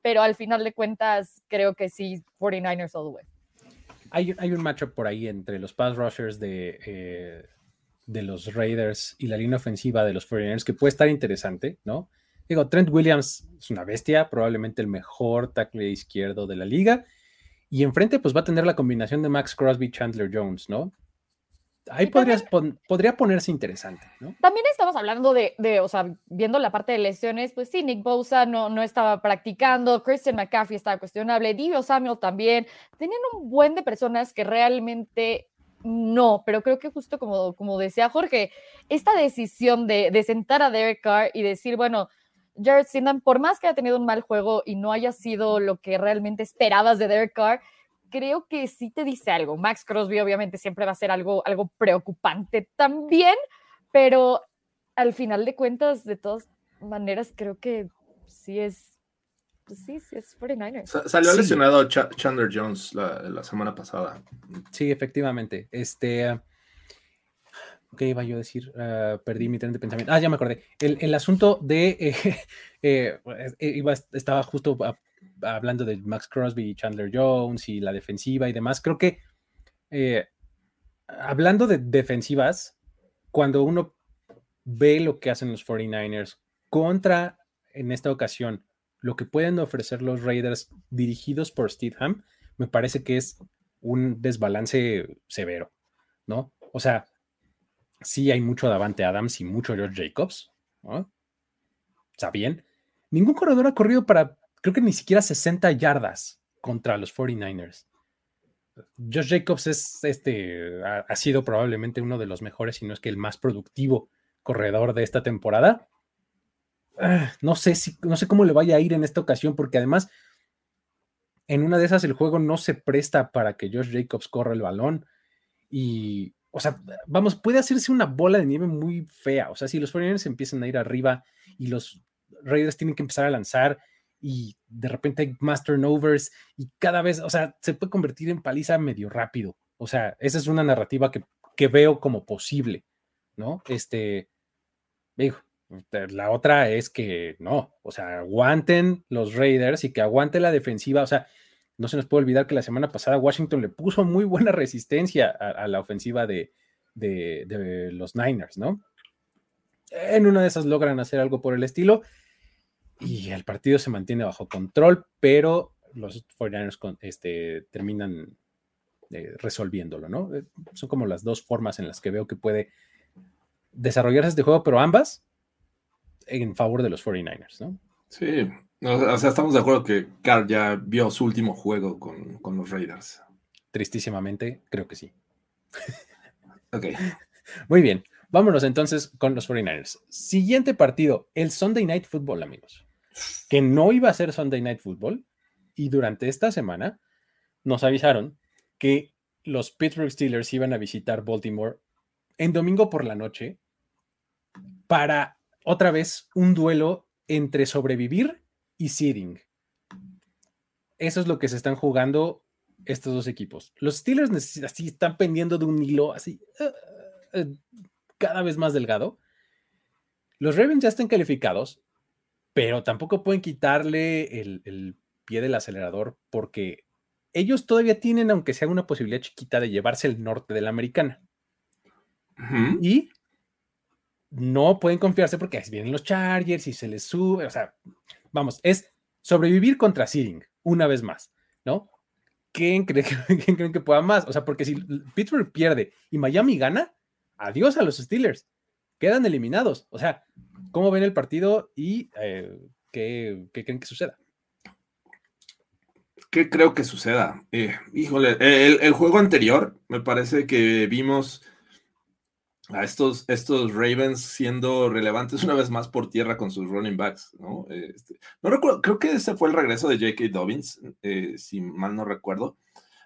pero al final de cuentas creo que sí, 49ers all the way. Hay, hay un matchup por ahí entre los pass rushers de, eh, de los Raiders y la línea ofensiva de los 49ers que puede estar interesante, ¿no? Digo, Trent Williams es una bestia, probablemente el mejor tackle izquierdo de la liga. Y enfrente, pues va a tener la combinación de Max Crosby, Chandler Jones, ¿no? Ahí podrías podría ponerse interesante, ¿no? También estamos hablando de, de, o sea, viendo la parte de lesiones, pues sí, Nick Bosa no, no estaba practicando, Christian McCaffrey estaba cuestionable, Divio Samuel también. Tenían un buen de personas que realmente no, pero creo que justo como, como decía Jorge, esta decisión de, de sentar a Derek Carr y decir, bueno, Jared Sindan, por más que haya tenido un mal juego y no haya sido lo que realmente esperabas de Derek Carr, creo que sí te dice algo. Max Crosby obviamente siempre va a ser algo, algo preocupante también, pero al final de cuentas, de todas maneras, creo que sí es, pues sí, sí es 49ers. salió lesionado Chandler Jones la, semana pasada. Sí, efectivamente. Este... ¿Qué iba yo a decir? Ah, perdí mi tren de pensamiento. Ah, ya me acordé. El, asunto de. Eh, eh, iba, estaba justo hablando de Max Crosby y Chandler Jones y la defensiva y demás. Creo que. Eh, hablando de defensivas, cuando uno ve lo que hacen los 49ers contra, en esta ocasión, lo que pueden ofrecer los Raiders dirigidos por Steedham, me parece que es un desbalance severo, ¿no? O sea, sí hay mucho Davante Adams y mucho George Jacobs. Está bien. Ningún corredor ha corrido para, creo que ni siquiera 60 yardas contra los 49ers. Josh Jacobs es este, ha, sido probablemente uno de los mejores, si no es que el más productivo corredor de esta temporada. Ah, no sé si, no sé cómo le vaya a ir en esta ocasión, porque además en una de esas el juego no se presta para que Josh Jacobs corra el balón. Y o sea, vamos, puede hacerse una bola de nieve muy fea. O sea, si los 49 empiezan a ir arriba y los Raiders tienen que empezar a lanzar y de repente hay más turnovers y cada vez, o sea, se puede convertir en paliza medio rápido. O sea, esa es una narrativa que, que veo como posible, ¿no? Este, digo, la otra es que no, o sea, aguanten los Raiders y que aguante la defensiva, o sea, no se nos puede olvidar que la semana pasada Washington le puso muy buena resistencia a, la ofensiva de, los Niners, ¿no? En una de esas logran hacer algo por el estilo y el partido se mantiene bajo control, pero los 49ers este, terminan eh, resolviéndolo, ¿no? Eh, son como las dos formas en las que veo que puede desarrollarse este juego, pero ambas en favor de los 49ers, ¿no? Sí, o sea, estamos de acuerdo que Carr ya vio su último juego con, los Raiders. Tristísimamente, creo que sí. ok. Muy bien. Vámonos entonces con los 49ers. Siguiente partido, el Sunday Night Football, amigos. Que no iba a ser Sunday Night Football. Y durante esta semana nos avisaron que los Pittsburgh Steelers iban a visitar Baltimore en domingo por la noche para otra vez un duelo entre sobrevivir y seeding. Eso es lo que se están jugando estos dos equipos. Los Steelers así están pendiendo de un hilo así uh, uh, cada vez más delgado. Los Ravens ya están calificados, pero tampoco pueden quitarle el, pie del acelerador porque ellos todavía tienen, aunque sea una posibilidad chiquita, de llevarse el norte de la americana. Y no pueden confiarse porque vienen los Chargers y se les sube, o sea, vamos, es sobrevivir contra seeding, una vez más, ¿no? ¿quién, cree, ¿quién creen que pueda más? O sea, porque si Pittsburgh pierde y Miami gana, adiós a los Steelers. Quedan eliminados. O sea, ¿cómo ven el partido y eh, ¿qué, creen que suceda? ¿Qué creo que suceda? Eh, híjole, el, juego anterior me parece que vimos a estos, estos Ravens siendo relevantes una vez más por tierra con sus running backs, ¿no? Este, no recuerdo, creo que ese fue el regreso de J.K. Dobbins, eh, si mal no recuerdo.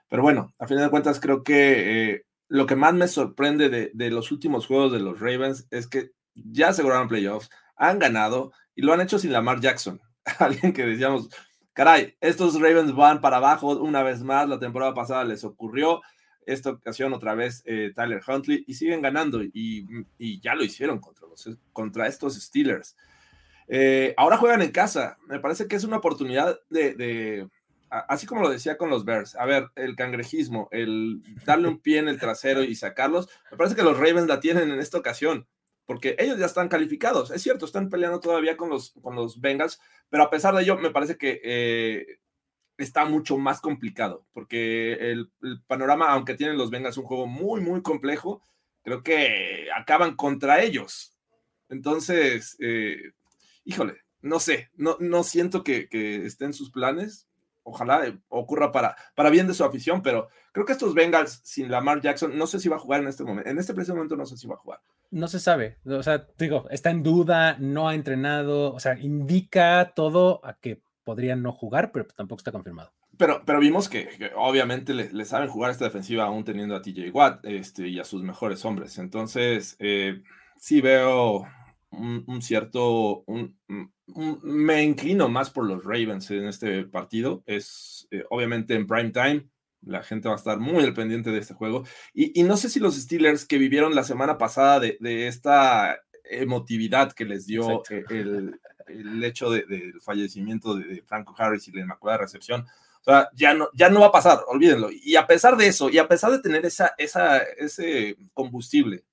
Pero bueno, a fin de cuentas creo que eh, lo que más me sorprende de, de, los últimos juegos de los Ravens es que ya aseguraron playoffs, han ganado y lo han hecho sin Lamar Jackson. Alguien que decíamos, caray, estos Ravens van para abajo una vez más, la temporada pasada les ocurrió esta ocasión otra vez eh, Tyler Huntley y siguen ganando y, ya lo hicieron contra, los, contra estos Steelers. Eh, ahora juegan en casa. Me parece que es una oportunidad de, así como lo decía con los Bears, a ver, el cangrejismo, el darle un pie en el trasero y sacarlos, me parece que los Ravens la tienen en esta ocasión, porque ellos ya están calificados. Es cierto, están peleando todavía con los, con los Bengals, pero a pesar de ello, me parece que eh, está mucho más complicado, porque el, panorama, aunque tienen los Bengals un juego muy, muy complejo, creo que acaban contra ellos. Entonces, eh, híjole, no sé, no, no siento que, que estén sus planes. Ojalá ocurra para, para bien de su afición, pero creo que estos Bengals sin Lamar Jackson, no sé si va a jugar en este momento. En este preciso momento no sé si va a jugar. No se sabe. O sea, digo, está en duda, no ha entrenado, o sea, indica todo a que podrían no jugar, pero tampoco está confirmado. Pero, pero vimos que, obviamente le, saben jugar esta defensiva aún teniendo a TJ Watt este, y a sus mejores hombres. Entonces, eh, sí veo un, cierto, me inclino más por los Ravens en este partido. Es eh, obviamente en prime time. La gente va a estar muy al pendiente de este juego. Y, no sé si los Steelers que vivieron la semana pasada de, de esta emotividad que les dio el, el hecho del fallecimiento de, Franco Harris y la Inmaculada Recepción. O sea, ya no, ya no va a pasar, olvídenlo. Y a pesar de eso, y a pesar de tener esa, esa, ese combustible,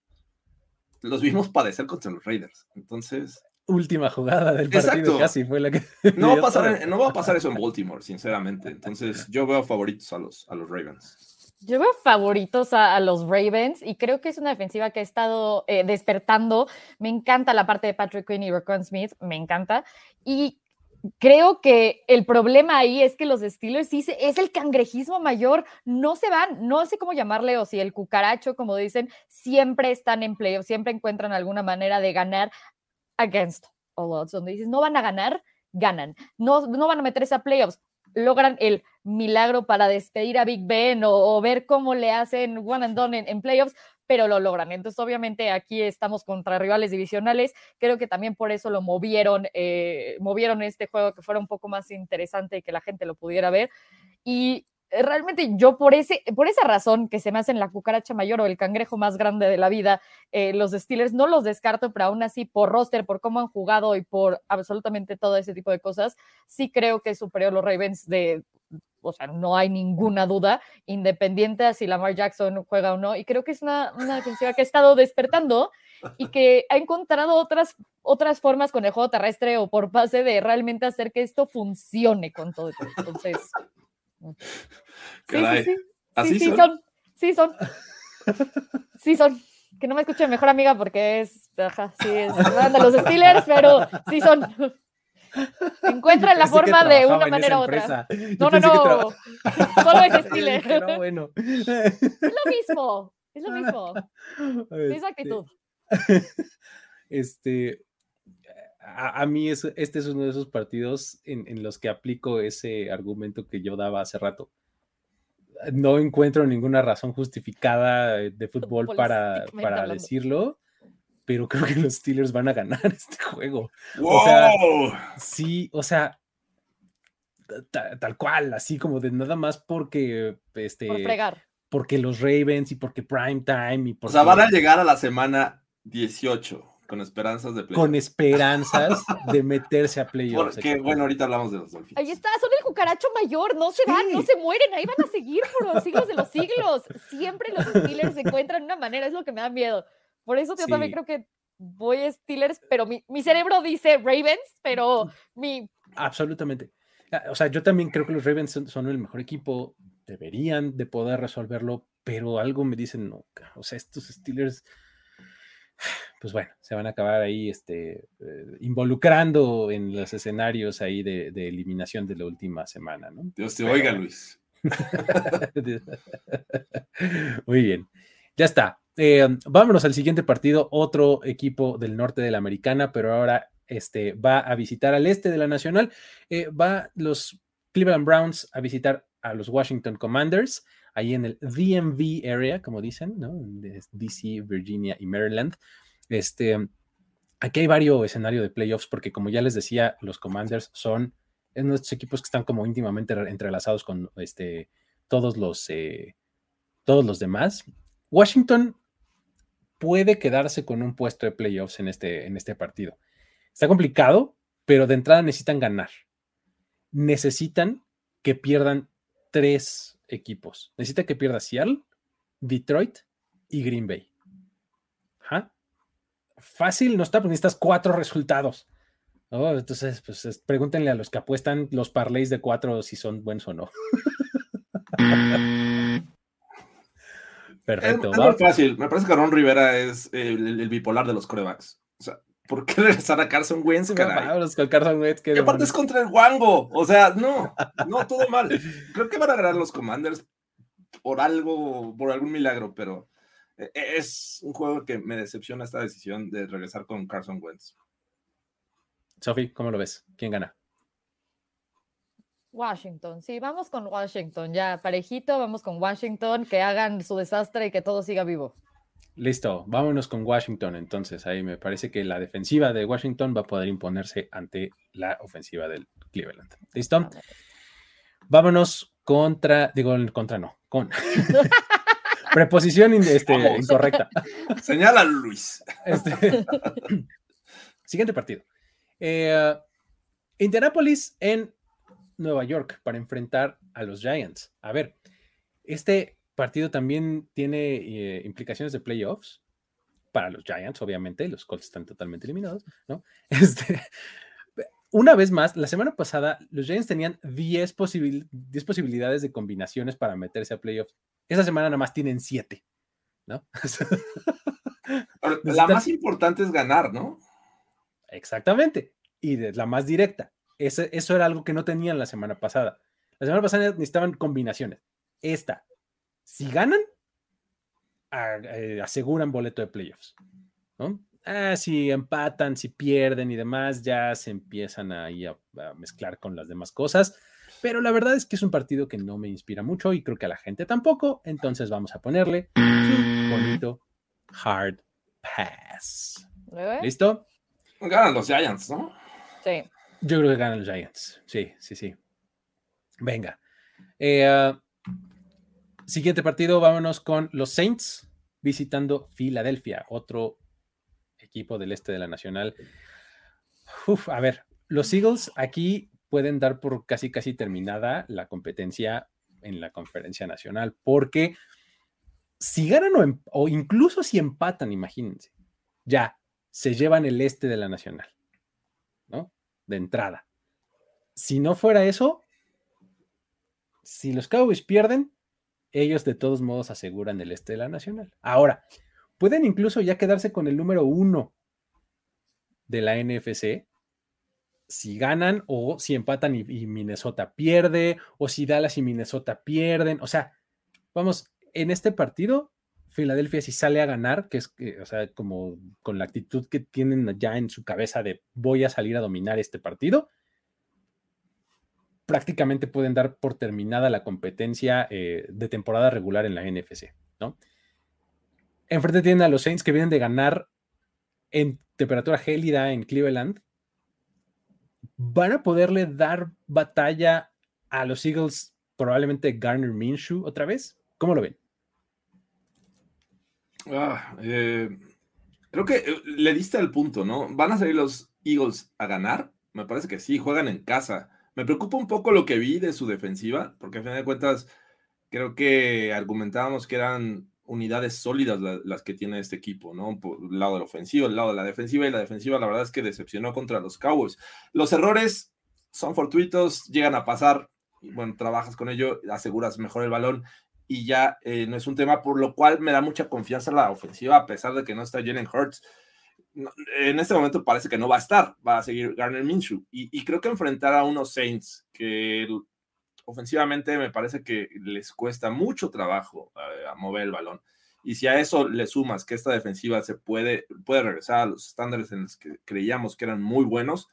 los vimos padecer contra los Raiders. Entonces. Última jugada del partido casi fue la que. No va, a pasar, no va a pasar eso en Baltimore, sinceramente. Entonces, yo veo favoritos a los, a los Ravens. Yo veo favoritos a, los Ravens y creo que es una defensiva que ha estado eh, despertando. Me encanta la parte de Patrick Quinn y Rocon Smith, me encanta. Y creo que el problema ahí es que los Steelers sí es el cangrejismo mayor, no se van, no sé cómo llamarle, o si el cucaracho, como dicen, siempre están en playoffs, siempre encuentran alguna manera de ganar against all odds, donde dices, no van a ganar, ganan, no, no van a meterse a playoffs, logran el milagro para despedir a Big Ben o, ver cómo le hacen one and done en, playoffs, pero lo logran. Entonces, obviamente, aquí estamos contra rivales divisionales. Creo que también por eso lo movieron, eh, movieron este juego que fuera un poco más interesante y que la gente lo pudiera ver. Y realmente yo por, ese, por esa razón que se me hacen la cucaracha mayor o el cangrejo más grande de la vida, eh, los Steelers no los descarto, pero aún así por roster, por cómo han jugado y por absolutamente todo ese tipo de cosas, sí creo que es superior los Ravens de, o sea, no hay ninguna duda, independiente de si Lamar Jackson juega o no, y creo que es una, una defensiva que ha estado despertando y que ha encontrado otras, otras formas con el juego terrestre o por pase de realmente hacer que esto funcione con todo. Entonces... Sí, sí, sí. ¿Así sí, son? Sí, son. Sí, son. Que no me escuche mejor amiga porque es, ajá, sí, es de los Steelers, pero sí son. Encuentran la forma de una manera u otra. No, no, no. Solo es Steelers. bueno. Es lo mismo. Es lo mismo. Es actitud. Este, a, mí es, este es uno de esos partidos en, los que aplico ese argumento que yo daba hace rato. No encuentro ninguna razón justificada de fútbol para, para decirlo, pero creo que los Steelers van a ganar este juego. O sea, sí, o sea, tal cual, así como de nada más porque este porque los Ravens y porque prime time y porque... O sea, van a llegar a la semana 18 con esperanzas de playoffs. Con esperanzas de meterse a playoffs. Porque, bueno, ahorita hablamos de los Dolphins. Ahí está, son el cucaracho mayor, no se van, no se mueren, ahí van a seguir por los siglos de los siglos. Siempre los Steelers se encuentran una manera, es lo que me da miedo. Por eso yo también creo que voy a Steelers, pero mi, mi cerebro dice Ravens, pero mi... Absolutamente. Ah, o sea, yo también creo que los Ravens son, son el mejor equipo deberían de poder resolverlo, pero algo me dicen, no, o sea, estos Steelers, pues bueno, se van a acabar ahí este, eh, involucrando en los escenarios ahí de, eliminación de la última semana, ¿no? Dios te oiga, Luis. Muy bien, ya está. Eh, vámonos al siguiente partido, otro equipo del norte de la americana, pero ahora este, va a visitar al este de la nacional. Eh, va los Cleveland Browns a visitar a los Washington Commanders, ahí en el DMV area, como dicen, ¿no? DC, Virginia y Maryland. Este, aquí hay varios escenarios de playoffs, porque como ya les decía, los Commanders son nuestros equipos que están como íntimamente entrelazados con este, todos, los, eh, todos los demás. Washington puede quedarse con un puesto de playoffs en este, en este partido. Está complicado, pero de entrada necesitan ganar. Necesitan que pierdan tres equipos. Necesita que pierda Seattle, Detroit y Green Bay. Fácil no está, porque necesitas cuatro resultados. entonces, pues pregúntenle a los que apuestan los parlays de cuatro si son buenos o no. Perfecto. Es, muy fácil. Me parece que Aaron Rivera es el, bipolar de los corebacks. O sea, ¿por qué regresar a Carson Wentz? con Carson Wentz. Que aparte es contra el Wango. O sea, no, no, todo mal. Creo que van a ganar los Commanders por algo, por algún milagro, pero e, e, es un juego que me decepciona esta decisión de regresar con Carson Wentz. Sophie, ¿cómo lo ves? ¿Quién gana? Washington, sí, vamos con Washington, ya parejito, vamos con Washington, que hagan su desastre y que todo siga vivo. Listo, vámonos con Washington entonces. Ahí me parece que la defensiva de Washington va a poder imponerse ante la ofensiva del Cleveland. ¿Listo? Vámonos contra, digo, contra no, con preposición este, incorrecta. Señala Luis. Este, siguiente partido. Eh, Indianapolis en Nueva York para enfrentar a los Giants. A ver, este partido también tiene eh, implicaciones de playoffs para los Giants, obviamente, los Colts están totalmente eliminados, ¿no? Este, una vez más, la semana pasada los Giants tenían 10, posibilidades de combinaciones para meterse a playoffs. Esa semana nada más tienen 7, ¿no? la más importante es ganar, ¿no? Exactamente. Y de la más directa eso era algo que no tenían la semana pasada. La semana pasada necesitaban combinaciones. Esta, si ganan, eh, aseguran boleto de playoffs. ¿no? Ah, si empatan, si pierden y demás, ya se empiezan ahí a, mezclar con las demás cosas. Pero la verdad es que es un partido que no me inspira mucho y creo que a la gente tampoco. Entonces vamos a ponerle su bonito hard pass. ¿Listo? Ganan los Giants, ¿no? Sí. Yo creo que ganan los Giants. Sí, sí, sí. Venga. Eh, siguiente partido, vámonos con los Saints visitando Filadelfia, otro equipo del este de la Nacional. A ver, los Eagles aquí pueden dar por casi casi terminada la competencia en la conferencia nacional, porque si ganan o, em, o incluso si empatan, imagínense, ya se llevan el este de la nacional de entrada. Si no fuera eso, si los Cowboys pierden, ellos de todos modos aseguran el este de la nacional. Ahora, pueden incluso ya quedarse con el número uno de la NFC si ganan o si empatan y, Minnesota pierde o si Dallas y Minnesota pierden. O sea, vamos, en este partido Filadelfia si sale a ganar, que es, o sea, como con la actitud que tienen ya en su cabeza de voy a salir a dominar este partido, prácticamente pueden dar por terminada la competencia eh, de temporada regular en la NFC, ¿no? Enfrente tienen a los Saints que vienen de ganar en temperatura gélida en Cleveland. Van a poderle dar batalla a los Eagles, probablemente Garner Minshew otra vez. ¿Cómo lo ven? Ah, eh, creo que eh, le diste al punto, ¿no? ¿Van a salir los Eagles a ganar? Me parece que sí, juegan en casa. Me preocupa un poco lo que vi de su defensiva, porque a fin de cuentas creo que argumentábamos que eran unidades sólidas las, que tiene este equipo, ¿no? Por el lado de la ofensiva, el lado de la defensiva, y la defensiva la verdad es que decepcionó contra los Cowboys. Los errores son fortuitos, llegan a pasar, bueno, trabajas con ello, aseguras mejor el balón y ya eh, no es un tema, por lo cual me da mucha confianza la ofensiva, a pesar de que no está Jalen Hurts. En este momento parece que no va a estar, va a seguir Garner Minshew. Y, creo que enfrentar a unos Saints que ofensivamente me parece que les cuesta mucho trabajo eh, a mover el balón. Y si a eso le sumas que esta defensiva se puede, puede regresar a los estándares en los que creíamos que eran muy buenos,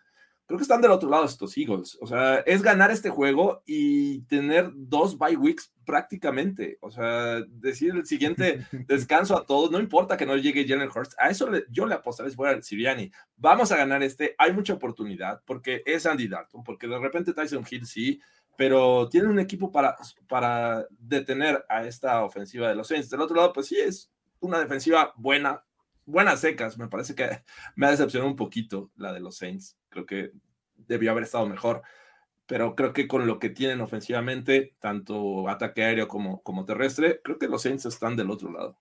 creo que están del otro lado estos Eagles. O sea, es ganar este juego y tener dos bye weeks prácticamente. O sea, decir el siguiente descanso a todos, no importa que no llegue Jalen Hurst, a eso yo le apostaré si fuera Siriani. Vamos a ganar este, hay mucha oportunidad porque es Andy Dalton, porque de repente Tyson Hill sí, pero tiene un equipo para, para detener a esta ofensiva de los Saints. Del otro lado, pues sí, es una defensiva buena, buenas secas. Me parece que me ha decepcionado un poquito la de los Saints. Creo que debió haber estado mejor. Pero creo que con lo que tienen ofensivamente, tanto ataque aéreo como, como terrestre, creo que los Saints están del otro lado.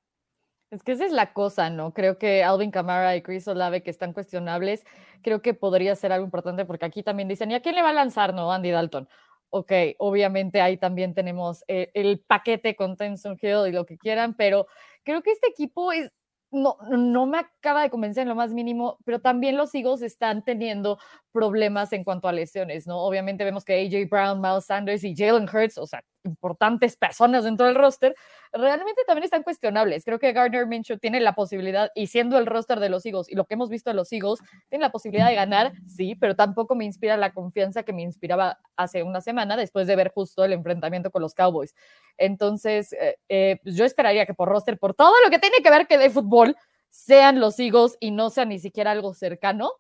Es que esa es la cosa, ¿no? Creo que Alvin Kamara y Chris Olave, que están cuestionables, creo que podría ser algo importante porque aquí también dicen, ¿y a quién le va a lanzar, no? Andy Dalton. Ok, obviamente ahí también tenemos eh, el paquete con Tenson Hill y lo que quieran, pero creo que este equipo es, no, no me acaba de convencer en lo más mínimo, pero también los Eagles están teniendo problemas en cuanto a lesiones, ¿no? Obviamente vemos que AJ Brown, Miles Sanders y Jalen Hurts, o sea, importantes personas dentro del roster, realmente también están cuestionables. Creo que Gardner Minshew tiene la posibilidad, y siendo el roster de los Eagles y lo que hemos visto de los Eagles, tiene la posibilidad de ganar, sí, pero tampoco me inspira la confianza que me inspiraba hace una semana después de ver justo el enfrentamiento con los Cowboys. Entonces, eh, eh, pues yo esperaría que por roster, por todo lo que tiene que ver que de fútbol, sean los Eagles y no sea ni siquiera algo cercano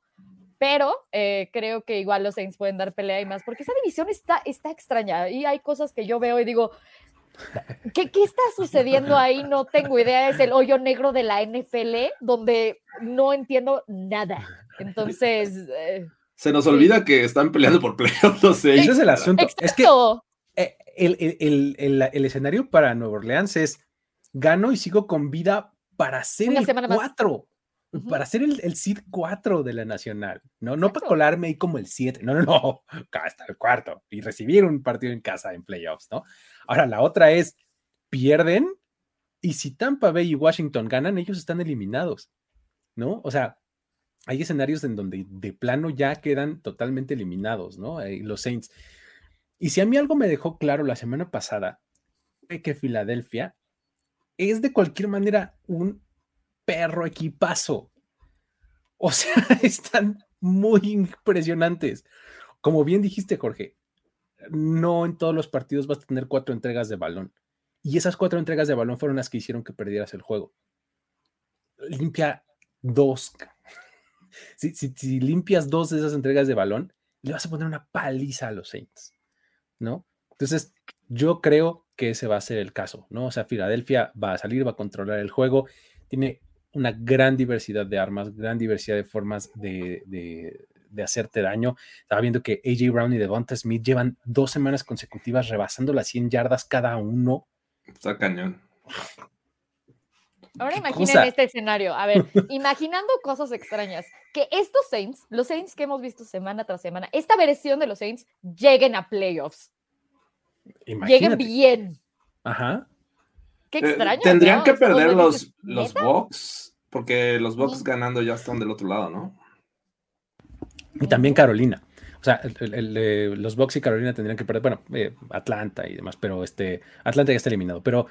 pero eh, creo que igual los Saints pueden dar pelea y más, porque esa división está, está extraña y hay cosas que yo veo y digo, ¿qué, ¿qué está sucediendo ahí? No tengo idea, es el hoyo negro de la NFL donde no entiendo nada. Entonces... Eh, Se nos olvida que están peleando por playoffs los Saints. Ese es el asunto. Es que eh, el, el, el, el, escenario para Nueva Orleans es gano y sigo con vida para ser el 4 para ser el, el seed 4 de la Nacional, ¿no? No para colarme ahí como el 7, no, no, no, hasta el cuarto y recibir un partido en casa en playoffs, ¿no? Ahora, la otra es, pierden y si Tampa Bay y Washington ganan, ellos están eliminados, ¿no? O sea, hay escenarios en donde de plano ya quedan totalmente eliminados, ¿no? Los Saints. Y si a mí algo me dejó claro la semana pasada, que Filadelfia es de cualquier manera un perro equipazo. O sea, están muy impresionantes. Como bien dijiste, Jorge, no en todos los partidos vas a tener cuatro entregas de balón. Y esas cuatro entregas de balón fueron las que hicieron que perdieras el juego. Limpia dos. Si, limpias dos de esas entregas de balón, le vas a poner una paliza a los Saints, ¿no? Entonces, yo creo que ese va a ser el caso, ¿no? O sea, Filadelfia va a salir, va a controlar el juego, tiene una gran diversidad de armas, gran diversidad de formas de, de, hacerte daño. Estaba viendo que AJ Brown y Devonta Smith llevan dos semanas consecutivas rebasando las 100 yardas cada uno. Está cañón. Ahora imaginen este escenario. A ver, imaginando cosas extrañas. Que estos Saints, los Saints que hemos visto semana tras semana, esta versión de los Saints lleguen a playoffs. Lleguen bien. Ajá. Qué eh, extraño. tendrían que perder los, los Bucks, porque los Bucks ganando ya están del otro lado, ¿no? Y también Carolina. O sea, eh, los Bucks y Carolina tendrían que perder, bueno, eh, Atlanta y demás, pero este, Atlanta ya está eliminado, pero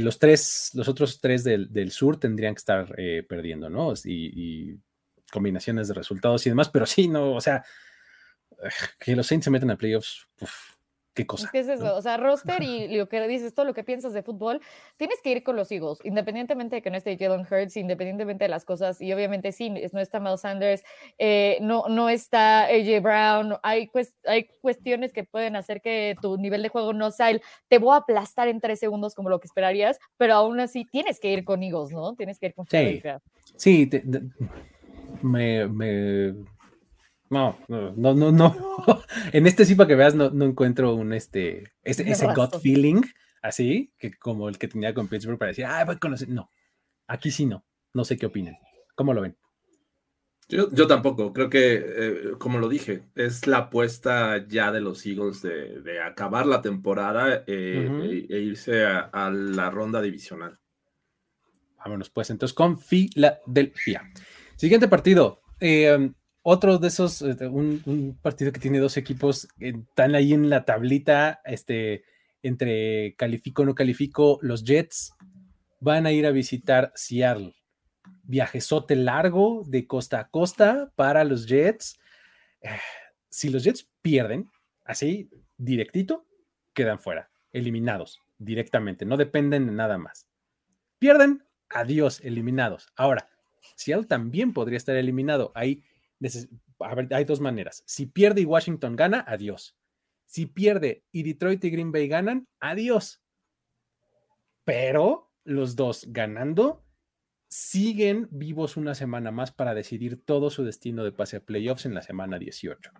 los tres, los otros tres del, sur tendrían que estar perdiendo, ¿no? Y, combinaciones de resultados y demás, pero sí, no, o sea, que los Saints se meten a playoffs, qué cosa. Es eso, o sea, roster y lo que dices, todo lo que piensas de fútbol, tienes que ir con los Eagles, independientemente de que no esté Jalen Hurts, independientemente de las cosas, y obviamente sí, no está Mel Sanders, eh, no, no está AJ Brown, hay, hay cuestiones que pueden hacer que tu nivel de juego no sea el, te voy a aplastar en tres segundos como lo que esperarías, pero aún así tienes que ir con Eagles, ¿no? Tienes que ir con Sí, sí me, me no, no, no, no, En este sí, para que veas, no, no encuentro un este, ese, ese gut feeling así, que como el que tenía con Pittsburgh para decir, ah, voy a conocer. No, aquí sí no. No sé qué opinan. ¿Cómo lo ven? Yo, tampoco, creo que, eh, como lo dije, es la apuesta ya de los Eagles de, acabar la temporada eh, e, e, irse a, la ronda divisional. Vámonos pues, entonces con Filadelfia. Siguiente partido. Eh, otro de esos, un, partido que tiene dos equipos, están ahí en la tablita, este, entre califico o no califico, los Jets van a ir a visitar Seattle viajezote largo de costa a costa para los Jets. Si los Jets pierden, así, directito, quedan fuera, eliminados directamente, no dependen de nada más. Pierden, adiós, eliminados. Ahora, Seattle también podría estar eliminado. Ahí hay dos maneras. Si pierde y Washington gana, adiós. Si pierde y Detroit y Green Bay ganan, adiós. Pero los dos ganando, siguen vivos una semana más para decidir todo su destino de pase a playoffs en la semana 18.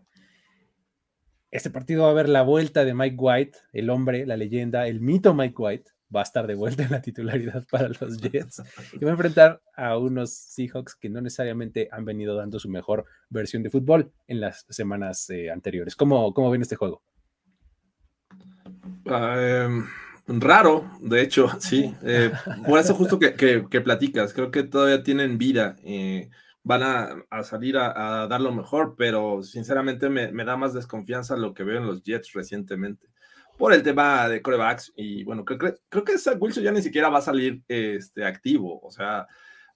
Este partido va a ver la vuelta de Mike White, el hombre, la leyenda, el mito Mike White, va a estar de vuelta en la titularidad para los Jets y va a enfrentar a unos Seahawks que no necesariamente han venido dando su mejor versión de fútbol en las semanas eh, anteriores. ¿Cómo, ¿Cómo ven este juego? Uh, Raro, de hecho, sí. Eh, por eso justo que, que, platicas, creo que todavía tienen vida. Eh, van a, salir a, dar lo mejor, pero sinceramente me, da más desconfianza lo que veo en los Jets recientemente. Por el tema de corebacks. Y bueno, creo, creo que Zach Wilson ya ni siquiera va a salir este, activo. O sea,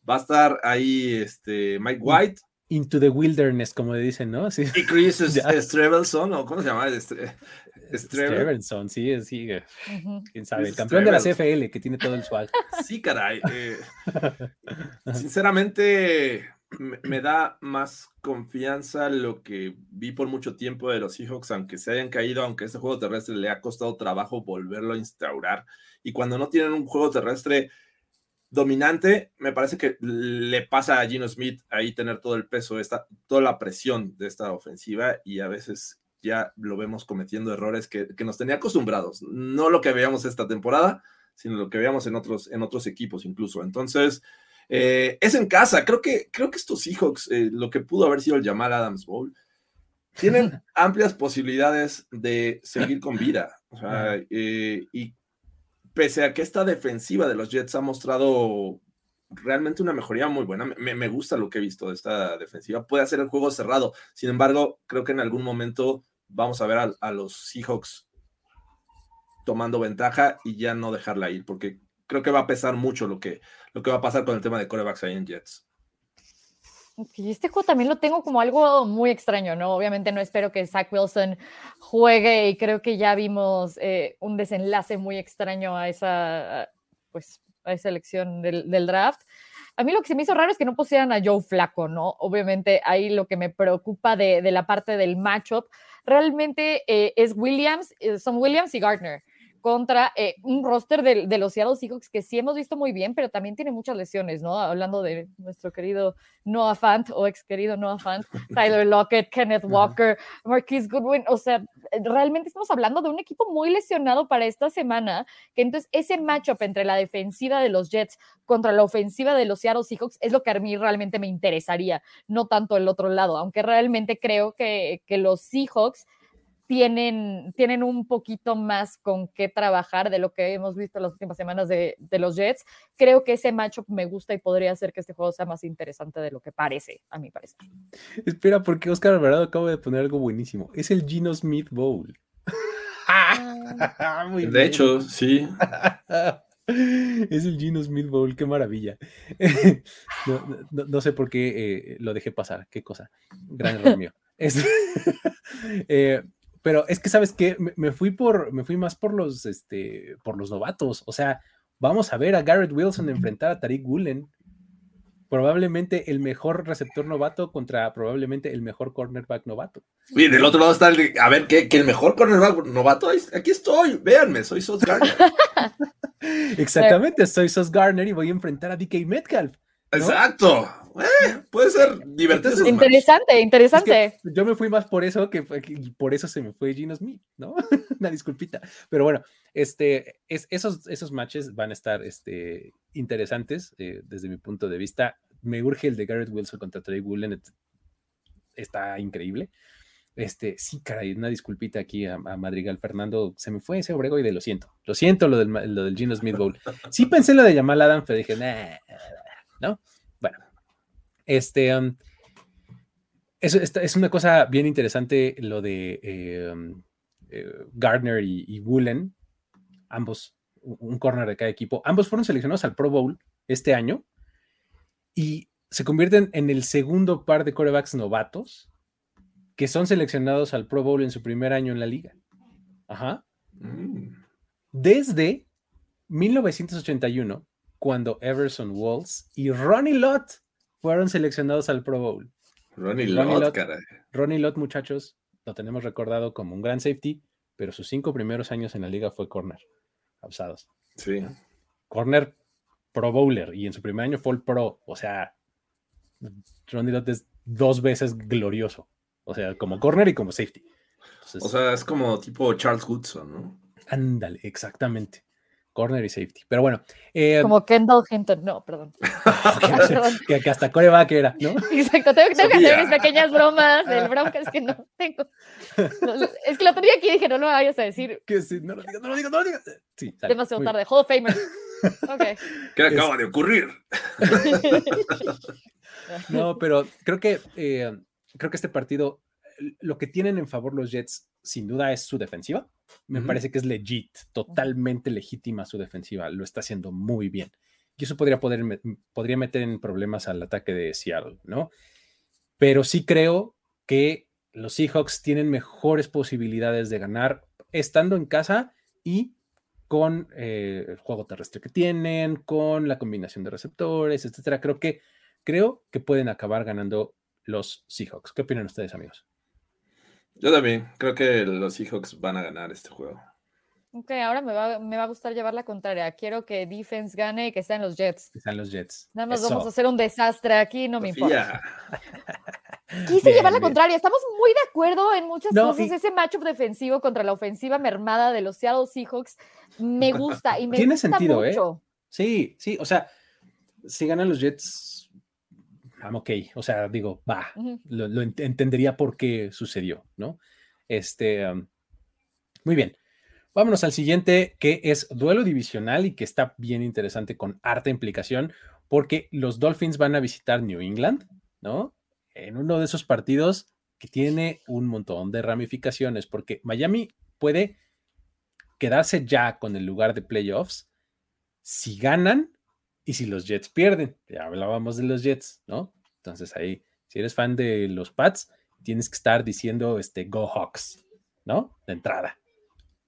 va a estar ahí este, Mike White. Into the wilderness, como le dicen, ¿no? Sí. Y Chris Strevelson, o ¿cómo se llama? Stevenson, sí, sí. Quién sabe, el campeón de la CFL que tiene todo el swag. Sí, caray. Eh, sinceramente, me, da más confianza lo que vi por mucho tiempo de los Seahawks, aunque se hayan caído, aunque este juego terrestre le ha costado trabajo volverlo a instaurar. Y cuando no tienen un juego terrestre dominante, me parece que le pasa a Gino Smith ahí tener todo el peso, esta, toda la presión de esta ofensiva y a veces ya lo vemos cometiendo errores que, nos tenía acostumbrados. No lo que veíamos esta temporada, sino lo que veíamos en otros, en otros equipos incluso. Entonces, eh, es en casa. Creo que, creo que estos Seahawks, eh, lo que pudo haber sido el llamar Adams Bowl, tienen amplias posibilidades de seguir con vida. Eh, y pese a que esta defensiva de los Jets ha mostrado realmente una mejoría muy buena. Me, me, gusta lo que he visto de esta defensiva. Puede hacer el juego cerrado. Sin embargo, creo que en algún momento vamos a ver a, los Seahawks tomando ventaja y ya no dejarla ir, porque creo que va a pesar mucho lo que, lo que va a pasar con el tema de corebacks ahí en Jets. este juego también lo tengo como algo muy extraño, ¿no? Obviamente no espero que Zach Wilson juegue y creo que ya vimos eh, un desenlace muy extraño a esa, pues, a esa elección del, del draft. A mí lo que se me hizo raro es que no pusieran a Joe Flaco, ¿no? Obviamente ahí lo que me preocupa de, de la parte del matchup realmente eh, es Williams, eh, son Williams y Gardner contra eh, un roster de, de, los Seattle Seahawks que sí hemos visto muy bien, pero también tiene muchas lesiones, ¿no? Hablando de nuestro querido Noah Fant o ex querido Noah Fant, Tyler Lockett, Kenneth Walker, Marquise Goodwin, o sea, realmente estamos hablando de un equipo muy lesionado para esta semana, que entonces ese matchup entre la defensiva de los Jets contra la ofensiva de los Seattle Seahawks es lo que a mí realmente me interesaría, no tanto el otro lado, aunque realmente creo que, que los Seahawks tienen, tienen un poquito más con qué trabajar de lo que hemos visto las últimas semanas de, de, los Jets. Creo que ese matchup me gusta y podría hacer que este juego sea más interesante de lo que parece, a mi parecer. Espera, porque Oscar Alvarado acaba de poner algo buenísimo. Es el Gino Smith Bowl. Ah. de hecho, sí. Es el Gino Smith Bowl, qué maravilla. No, no, sé por qué eh, lo dejé pasar, qué cosa. Gran error mío. Es, eh, pero es que, ¿sabes qué? Me, fui por, me fui más por los, este, por los novatos. O sea, vamos a ver a Garrett Wilson enfrentar a Tariq Woolen. Probablemente el mejor receptor novato contra probablemente el mejor cornerback novato. Y del otro lado está el, a ver, ¿qué, que el mejor cornerback novato, aquí estoy, véanme, soy Sos Garner. Exactamente, soy Sos Garner y voy a enfrentar a DK Metcalf. Exacto. Eh, puede ser divertido. Interesante, interesante. yo me fui más por eso que, por eso se me fue Gino Smith, ¿no? Una disculpita. Pero bueno, este, es, esos, esos matches van a estar este, interesantes eh, desde mi punto de vista. Me urge el de Garrett Wilson contra Trey Woolen. está increíble. Este, sí, caray, una disculpita aquí a, Madrigal Fernando, se me fue ese Obrego y de lo siento, lo siento lo del, lo del Gino Smith Bowl. Sí pensé lo de Jamal Adams, pero dije, nah, ¿no? Bueno, este, um, es, es, una cosa bien interesante lo de eh, um, eh, Gardner y, y Woolen, ambos, un corner de cada equipo, ambos fueron seleccionados al Pro Bowl este año y se convierten en el segundo par de corebacks novatos que son seleccionados al Pro Bowl en su primer año en la liga. Ajá. Mm. Desde 1981, cuando Everson Walls y Ronnie Lott fueron seleccionados al Pro Bowl. Ronnie, Lott, Ronnie Lott, muchachos, lo tenemos recordado como un gran safety, pero sus cinco primeros años en la liga fue corner. Abusados. Sí. Corner Pro Bowler y en su primer año fue el Pro. O sea, Ronnie Lott es dos veces glorioso. O sea, como corner y como safety. o sea, es como tipo Charles Woodson, ¿no? Ándale, exactamente. Corner y safety. Pero bueno. Eh, como Kendall Hinton, no, perdón. que, que, hasta coreback era, ¿no? Exacto, tengo, que hacer mis pequeñas bromas del Broncos que no tengo. es que lo tenía aquí y dije, no lo vayas a decir. Que sí, no lo digas, no lo digas, no lo digas. Sí, Demasiado tarde. Hall of Famer. Okay. ¿Qué acaba de ocurrir? no, pero creo que eh, creo que este partido, lo que tienen en favor los Jets, sin duda, es su defensiva. Me parece que es legit, totalmente legítima su defensiva. Lo está haciendo muy bien. Y eso podría, poder, podría meter en problemas al ataque de Seattle, ¿no? Pero sí creo que los Seahawks tienen mejores posibilidades de ganar estando en casa y con eh, el juego terrestre que tienen, con la combinación de receptores, etcétera. Creo que, creo que pueden acabar ganando los Seahawks. ¿Qué opinan ustedes, amigos? Yo también creo que los Seahawks van a ganar este juego. Ok, ahora me va, me va a gustar llevar la contraria. Quiero que Defense gane y que sean los Jets. Que sean los Jets. Nada más vamos a hacer un desastre aquí, no me importa. Quise llevar la contraria. Estamos muy de acuerdo en muchas cosas. Ese matchup defensivo contra la ofensiva mermada de los Seattle Seahawks me gusta y me Tiene gusta sentido, ¿eh? Sí, sí. O sea, si ganan los Jets, I'm ok, o sea, digo, va, lo, entendería por qué sucedió, ¿no? Este, muy bien. Vámonos al siguiente, que es duelo divisional y que está bien interesante con harta implicación, porque los Dolphins van a visitar New England, ¿no? En uno de esos partidos que tiene un montón de ramificaciones, porque Miami puede quedarse ya con el lugar de playoffs si ganan y si los Jets pierden, ya hablábamos de los Jets, ¿no? Entonces ahí, si eres fan de los Pats, tienes que estar diciendo este Go Hawks, ¿no? De entrada.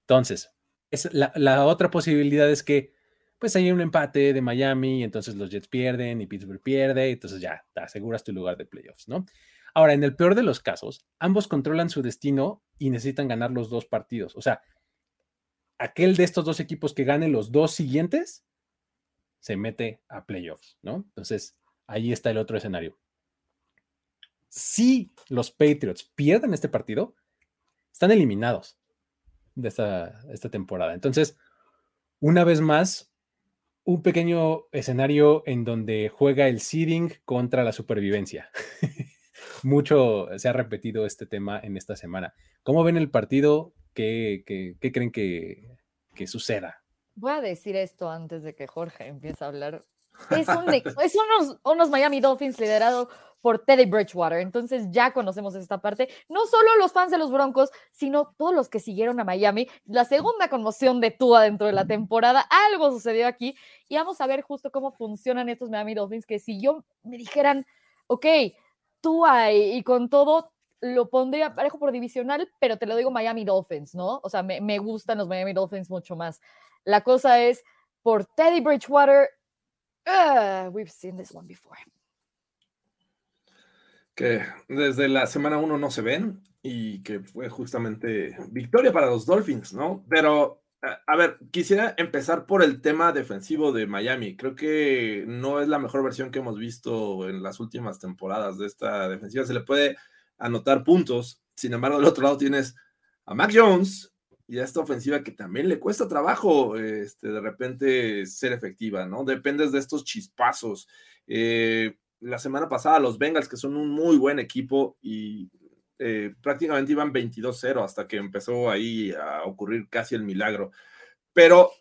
Entonces, es la, otra posibilidad es que pues hay un empate de Miami, y entonces los Jets pierden y Pittsburgh pierde, entonces ya te aseguras tu lugar de playoffs, ¿no? Ahora, en el peor de los casos, ambos controlan su destino y necesitan ganar los dos partidos. O sea, aquel de estos dos equipos que gane los dos siguientes se mete a playoffs, ¿no? Entonces, ahí está el otro escenario. Si los Patriots pierden este partido, están eliminados de esta, esta temporada. Entonces, una vez más, un pequeño escenario en donde juega el seeding contra la supervivencia. Mucho se ha repetido este tema en esta semana. ¿Cómo ven el partido? ¿Qué, qué creen que, que suceda? Voy a decir esto antes de que Jorge empiece a hablar. Es, unos, unos, Miami Dolphins liderados por Teddy Bridgewater. Entonces ya conocemos esta parte. No solo los fans de los Broncos, sino todos los que siguieron a Miami. La segunda conmoción de Tua dentro de la temporada. Algo sucedió aquí. Y vamos a ver justo cómo funcionan estos Miami Dolphins. Que si yo me dijeran, ok, Tua y, y con todo, lo pondría parejo por divisional, pero te lo digo Miami Dolphins, ¿no? O sea, me, me gustan los Miami Dolphins mucho más. La cosa es, por Teddy Bridgewater, uh, we've seen this one before. Que desde la semana 1 no se ven y que fue justamente victoria para los Dolphins, ¿no? Pero, a ver, quisiera empezar por el tema defensivo de Miami. Creo que no es la mejor versión que hemos visto en las últimas temporadas de esta defensiva. Se le puede anotar puntos. Sin embargo, del otro lado tienes a Mac Jones, y a esta ofensiva que también le cuesta trabajo este, de repente ser efectiva, ¿no? Dependes de estos chispazos. Eh, la semana pasada los Bengals, que son un muy buen equipo y eh, prácticamente iban 22-0 hasta que empezó ahí a ocurrir casi el milagro. Pero,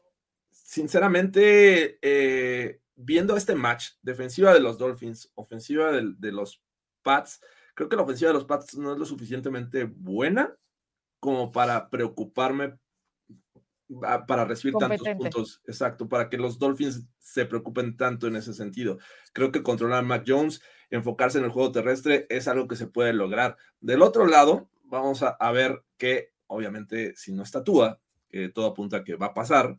sinceramente, eh, viendo este match, defensiva de los Dolphins, ofensiva de, los Pats, creo que la ofensiva de los Pats no es lo suficientemente buena como para preocuparme para recibir tantos puntos, exacto, para que los Dolphins se preocupen tanto en ese sentido. Creo que controlar a Mac Jones, enfocarse en el juego terrestre es algo que se puede lograr. Del otro lado, vamos a, ver que, obviamente, si no estatúa, que todo apunta a que va a pasar,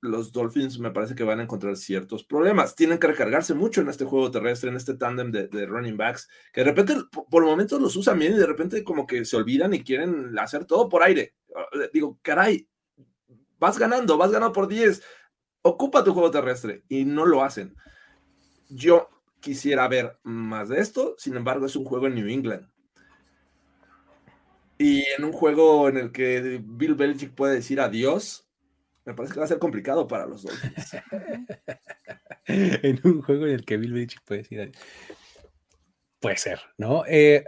los Dolphins me parece que van a encontrar ciertos problemas. Tienen que recargarse mucho en este juego terrestre, en este tándem de, running backs, que de repente, por, momentos los usan bien y de repente como que se olvidan y quieren hacer todo por aire. Ah, digo, caray, vas ganando, vas ganando por 10, ocupa tu juego terrestre y no lo hacen. Yo quisiera ver más de esto, sin embargo es un juego en New England. Y en un juego en el que Bill Belichick puede decir adiós, me parece que va a ser complicado para los dos. en un juego en el que Bill Belichick puede decir. Puede ser, ¿no? Eh,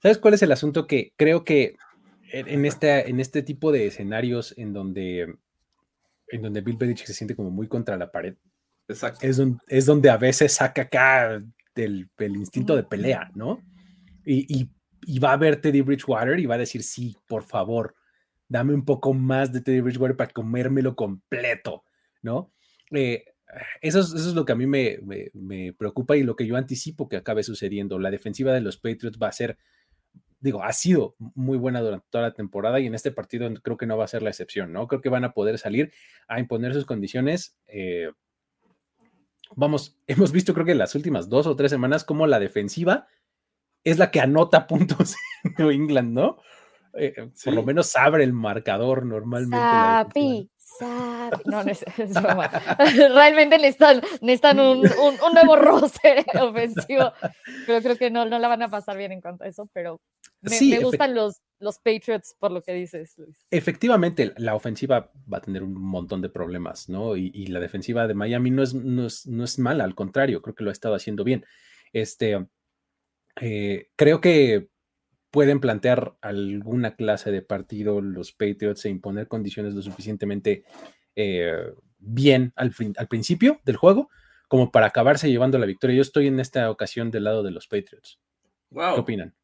¿Sabes cuál es el asunto? Que creo que en, este, en este tipo de escenarios en donde, en donde Bill Belichick se siente como muy contra la pared, Exacto. Es, es donde a veces saca acá del, instinto de pelea, ¿no? Y, va a ver Teddy Bridgewater y va a decir, sí, por favor, dame un poco más de Teddy Bridgewater para comérmelo completo, ¿no? Eh, eso, es, eso, es, lo que a mí me, me, preocupa y lo que yo anticipo que acabe sucediendo. La defensiva de los Patriots va a ser digo, ha sido muy buena durante toda la temporada y en este partido creo que no va a ser la excepción, ¿no? Creo que van a poder salir a imponer sus condiciones. Eh, vamos, hemos visto creo que en las últimas dos o tres semanas como la defensiva es la que anota puntos en New England, ¿no? Eh, eh, por lo menos abre el marcador normalmente. No, no es, Realmente necesitan, necesitan un, un, nuevo roce ofensivo. Pero creo que no, no la van a pasar bien en cuanto a eso, pero me, gustan los, los Patriots por lo que dices, Luis. Efectivamente, la ofensiva va a tener un montón de problemas, ¿no? Y, la defensiva de Miami no es, no es, mala, al contrario, creo que lo ha estado haciendo bien. Este, eh, creo que pueden plantear alguna clase de partido los Patriots e imponer condiciones lo suficientemente eh, bien al, al, principio del juego como para acabarse llevando la victoria. Yo estoy en esta ocasión del lado de los Patriots. ¿Qué opinan?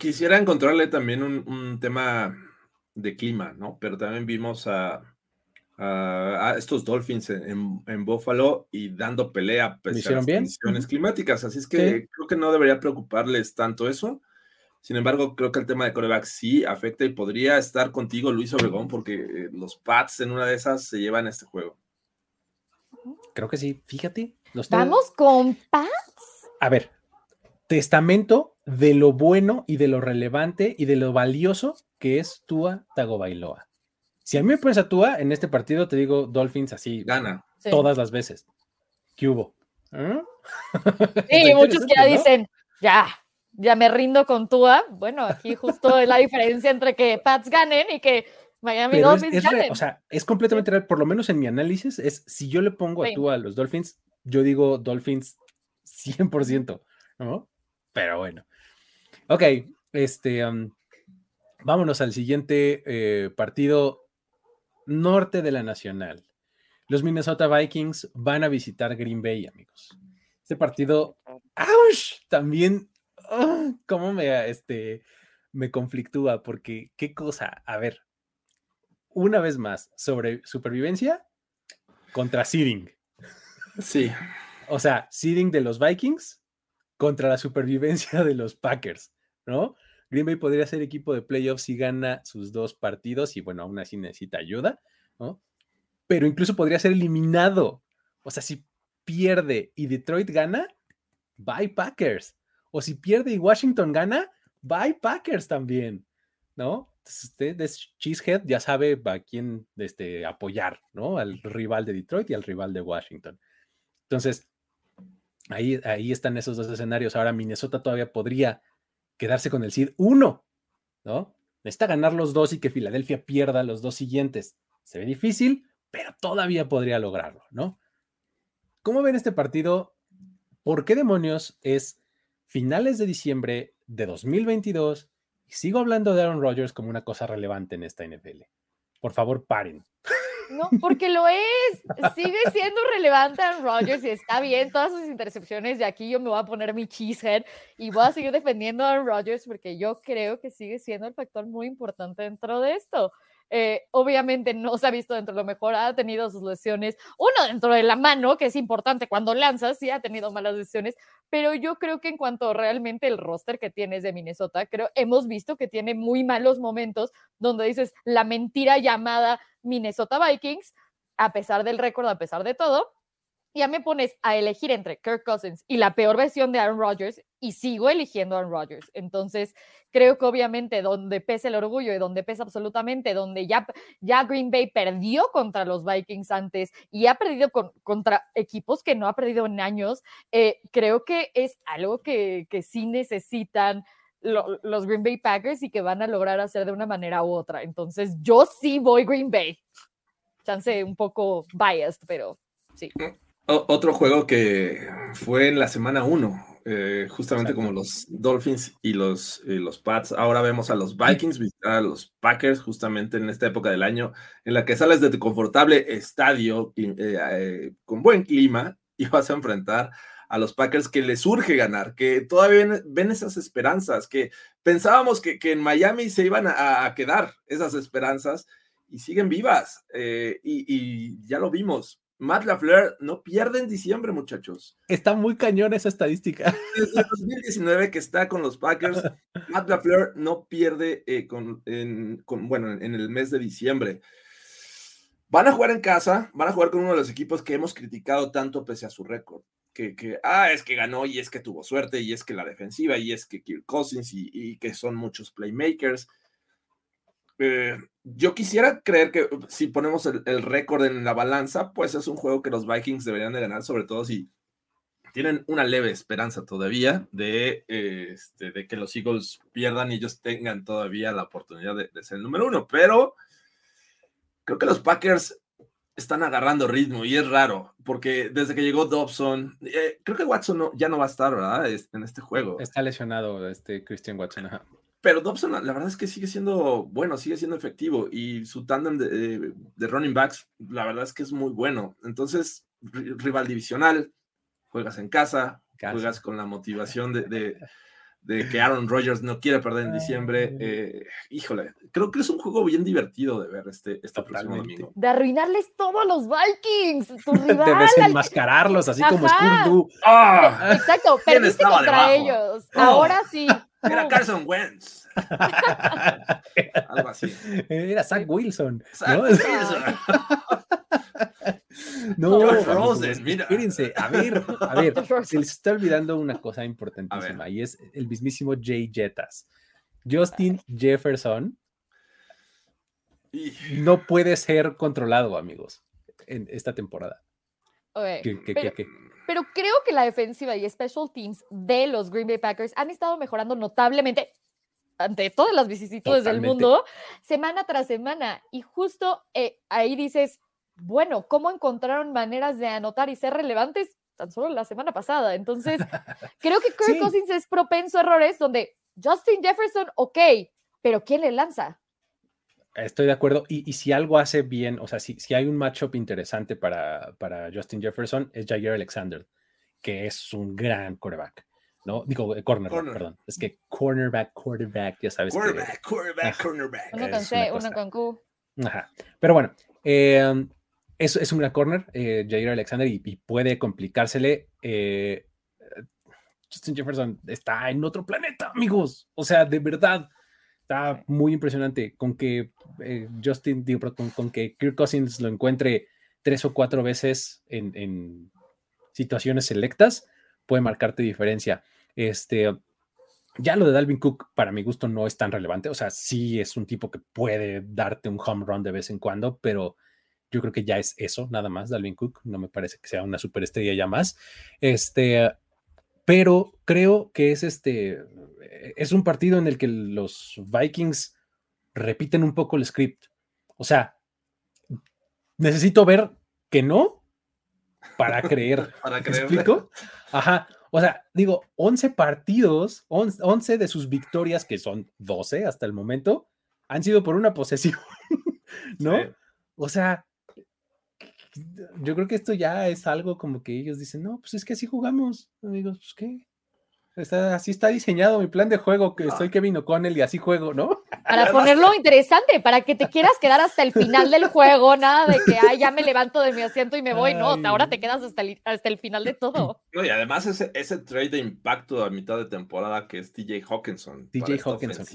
Quisiera encontrarle también un, tema de clima, ¿no? Pero también vimos a, a, estos Dolphins en, Buffalo y dando pelea pese a las bien? condiciones climáticas. Así es que creo que no debería preocuparles tanto eso. Sin embargo, creo que el tema de coreback sí afecta y podría estar contigo, Luis Obregón, porque los Pats en una de esas se llevan este juego. Creo que sí, fíjate. ¿Vamos con Pats? A ver, testamento de lo bueno y de lo relevante y de lo valioso que es Tua Tagovailoa. Si a mí me pones a Tua en este partido, te digo Dolphins así. Gana. Todas las veces. ¿Qué hubo? ¿Ah? Sí, muchos que ya dicen, ya, ya me rindo con Tua. Bueno, aquí justo es la diferencia entre que Pats ganen y que Miami Dolphins ganen. o sea, es completamente real, por lo menos en mi análisis, es si yo le pongo a Tua a los Dolphins, yo digo Dolphins 100%, ¿no? Pero bueno. Ok, este, um, vámonos al siguiente eh, partido norte de la Nacional. Los Minnesota Vikings van a visitar Green Bay, amigos. Este partido, ¡ouch! También, ¡ah! ¿cómo me, este, me conflictúa? Porque, ¿qué cosa? A ver, una vez más, sobre supervivencia contra seeding. Sí. O sea, seeding de los Vikings contra la supervivencia de los Packers, ¿no? Green Bay podría ser equipo de playoffs si gana sus dos partidos y bueno, aún así necesita ayuda, ¿no? Pero incluso podría ser eliminado. O sea, si pierde y Detroit gana, bye Packers. O si pierde y Washington gana, bye Packers también, ¿no? Entonces usted es Cheesehead, ya sabe a quién este, apoyar, ¿no? Al rival de Detroit y al rival de Washington. Entonces, ahí, ahí están esos dos escenarios. Ahora Minnesota todavía podría quedarse con el seed 1, ¿no? Necesita ganar los dos y que Filadelfia pierda los dos siguientes. Se ve difícil, pero todavía podría lograrlo, ¿no? ¿cómo ven este partido? ¿Por qué demonios es finales de diciembre de 2022 y sigo hablando de Aaron Rodgers como una cosa relevante en esta NFL? Por favor, paren. No, porque lo es. Sigue siendo relevante Aaron Rodgers y está bien todas sus intercepciones. De aquí yo me voy a poner mi cheesehead y voy a seguir defendiendo a Aaron Rodgers porque yo creo que sigue siendo el factor muy importante dentro de esto. Eh, obviamente no se ha visto dentro de lo mejor, ha tenido sus lesiones, uno dentro de la mano, que es importante cuando lanzas, sí ha tenido malas lesiones, pero yo creo que en cuanto realmente el roster que tienes de Minnesota, creo hemos visto que tiene muy malos momentos donde dices la mentira llamada Minnesota Vikings, a pesar del récord, a pesar de todo, ya me pones a elegir entre Kirk Cousins y la peor versión de Aaron Rodgers y sigo eligiendo a Aaron Rodgers. Entonces, creo que obviamente donde pesa el orgullo y donde pesa absolutamente, donde ya, ya Green Bay perdió contra los Vikings antes y ha perdido contra equipos que no ha perdido en años, eh, creo que es algo que, que sí necesitan los Green Bay Packers y que van a lograr hacer de una manera u otra. Entonces, yo sí voy Green Bay. Chance un poco biased, pero sí. Otro juego que fue en la semana 1, eh, justamente como los Dolphins y los, los Pats. Ahora vemos a los Vikings visitar a los Packers, justamente en esta época del año, en la que sales de tu confortable estadio eh, eh, con buen clima y vas a enfrentar a los Packers que les urge ganar, que todavía ven, esas esperanzas, que pensábamos que, en Miami se iban a, quedar esas esperanzas y siguen vivas. y ya lo vimos, Matt LaFleur no pierde en diciembre, muchachos. Está muy cañón esa estadística. Desde 2019 que está con los Packers, Matt LaFleur no pierde eh, con, bueno, en el mes de diciembre. Van a jugar en casa, van a jugar con uno de los equipos que hemos criticado tanto pese a su récord. Que, que, ah, es que ganó y es que tuvo suerte y es que la defensiva y es que Kirk Cousins y que son muchos playmakers. Eh, yo quisiera creer que si ponemos el, récord en la balanza, pues es un juego que los Vikings deberían de ganar, sobre todo si tienen una leve esperanza todavía de, este, de que los Eagles pierdan y ellos tengan todavía la oportunidad de, ser el número uno. Pero creo que los Packers están agarrando ritmo y es raro, porque desde que llegó Dobson, eh, creo que Watson ya no va a estar, ¿verdad? En este juego. Está lesionado este Christian Watson. Pero Dobson, la verdad es que sigue siendo bueno, sigue siendo efectivo y su tándem de, running backs, la verdad es que es muy bueno. Entonces, rival divisional, juegas en casa, juegas con la motivación de, que Aaron Rodgers no quiere perder en diciembre. Eh, híjole, creo que es un juego bien divertido de ver este, este próximo domingo. De arruinarles todo a los Vikings, tu rival. de desenmascararlos, así como Scooby-Doo. ¡Ah! Exacto, perdiste contra ellos. Ahora sí. Era Carson Wentz. Algo así. Era Zach Wilson. Zach Wilson. no, Rosen, mira. Espérense, a ver, a ver, se les está olvidando una cosa importantísima y es el mismísimo Jay Jetas. Justin Jefferson no puede ser controlado, amigos, en esta temporada. ¿Qué, qué, qué, pero creo que la defensiva y special teams de los Green Bay Packers han estado mejorando notablemente ante todas las vicisitudes del mundo, semana tras semana. Y justo eh, ahí dices, bueno, ¿cómo encontraron maneras de anotar y ser relevantes? Tan solo la semana pasada. Entonces, creo que Kirk Cousins es propenso a errores donde Justin Jefferson, ok, pero ¿quién le lanza? Estoy de acuerdo. Y, si algo hace bien, o sea, si, si hay un matchup interesante para, para, Justin Jefferson, es Jair Alexander, que es un gran quarterback. ¿no? Digo, eh, cornerback, perdón. Es que cornerback, quarterback, ya sabes. Quarterback, quarterback, cornerback. Uno con C, uno con Q. Ajá. Pero bueno, eh, es, es, un gran corner, eh, Jair Alexander, y, y puede complicársele. Eh, Justin Jefferson está en otro planeta, amigos. O sea, de verdad Está muy impresionante con que eh, Justin, digo, con, con, que Kirk Cousins lo encuentre tres o cuatro veces en, situaciones selectas, puede marcarte diferencia. Este, ya lo de Dalvin Cook, para mi gusto, no es tan relevante. O sea, sí es un tipo que puede darte un home run de vez en cuando, pero yo creo que ya es eso, nada más, Dalvin Cook. No me parece que sea una superestrella ya más. Este, pero creo que es este, es un partido en el que los Vikings repiten un poco el script. O sea, necesito ver que no para creer. Para ¿Me explico? Ajá. O sea, digo, 11 partidos, 11 11 de sus victorias, que son 12 hasta el momento, han sido por una posesión, ¿no? Sí. O sea, yo creo que esto ya es algo como que ellos dicen, no, pues es que así jugamos, amigos, pues qué. Está, así está diseñado mi plan de juego, que soy Kevin O'Connell y así juego, ¿no? Para ponerlo interesante, para que te quieras quedar hasta el final del juego, nada de que, ay, ya me levanto de mi asiento y me voy. No, ahora te quedas hasta el, hasta el final de todo. No, y además ese, ese trade de impacto a mitad de temporada que es TJ Hawkinson. TJ Hawkinson.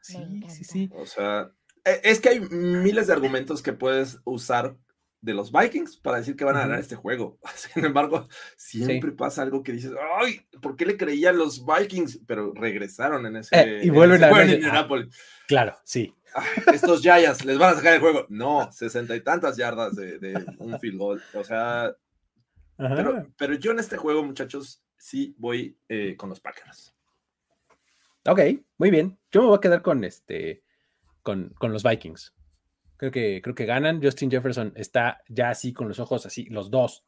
sí, sí, sí. O sea, e- es que hay miles de argumentos que puedes usar de los Vikings para decir que van a ganar este juego. Sin embargo, siempre pasa algo que dices, ay, ¿por qué le creían los Vikings? Pero regresaron en ese. Eh, y en vuelven a ganar. Indianápolis. Claro, sí. Ay, estos Giants les van a sacar el juego. No, sesenta y tantas yardas de, de un field goal. O sea, pero, pero yo en este juego, muchachos, sí voy eh, con los Packers. Ok, muy bien. Yo me voy a quedar con este, con, con los Vikings. Creo que, creo que ganan. Justin Jefferson está ya así con los ojos así, los dos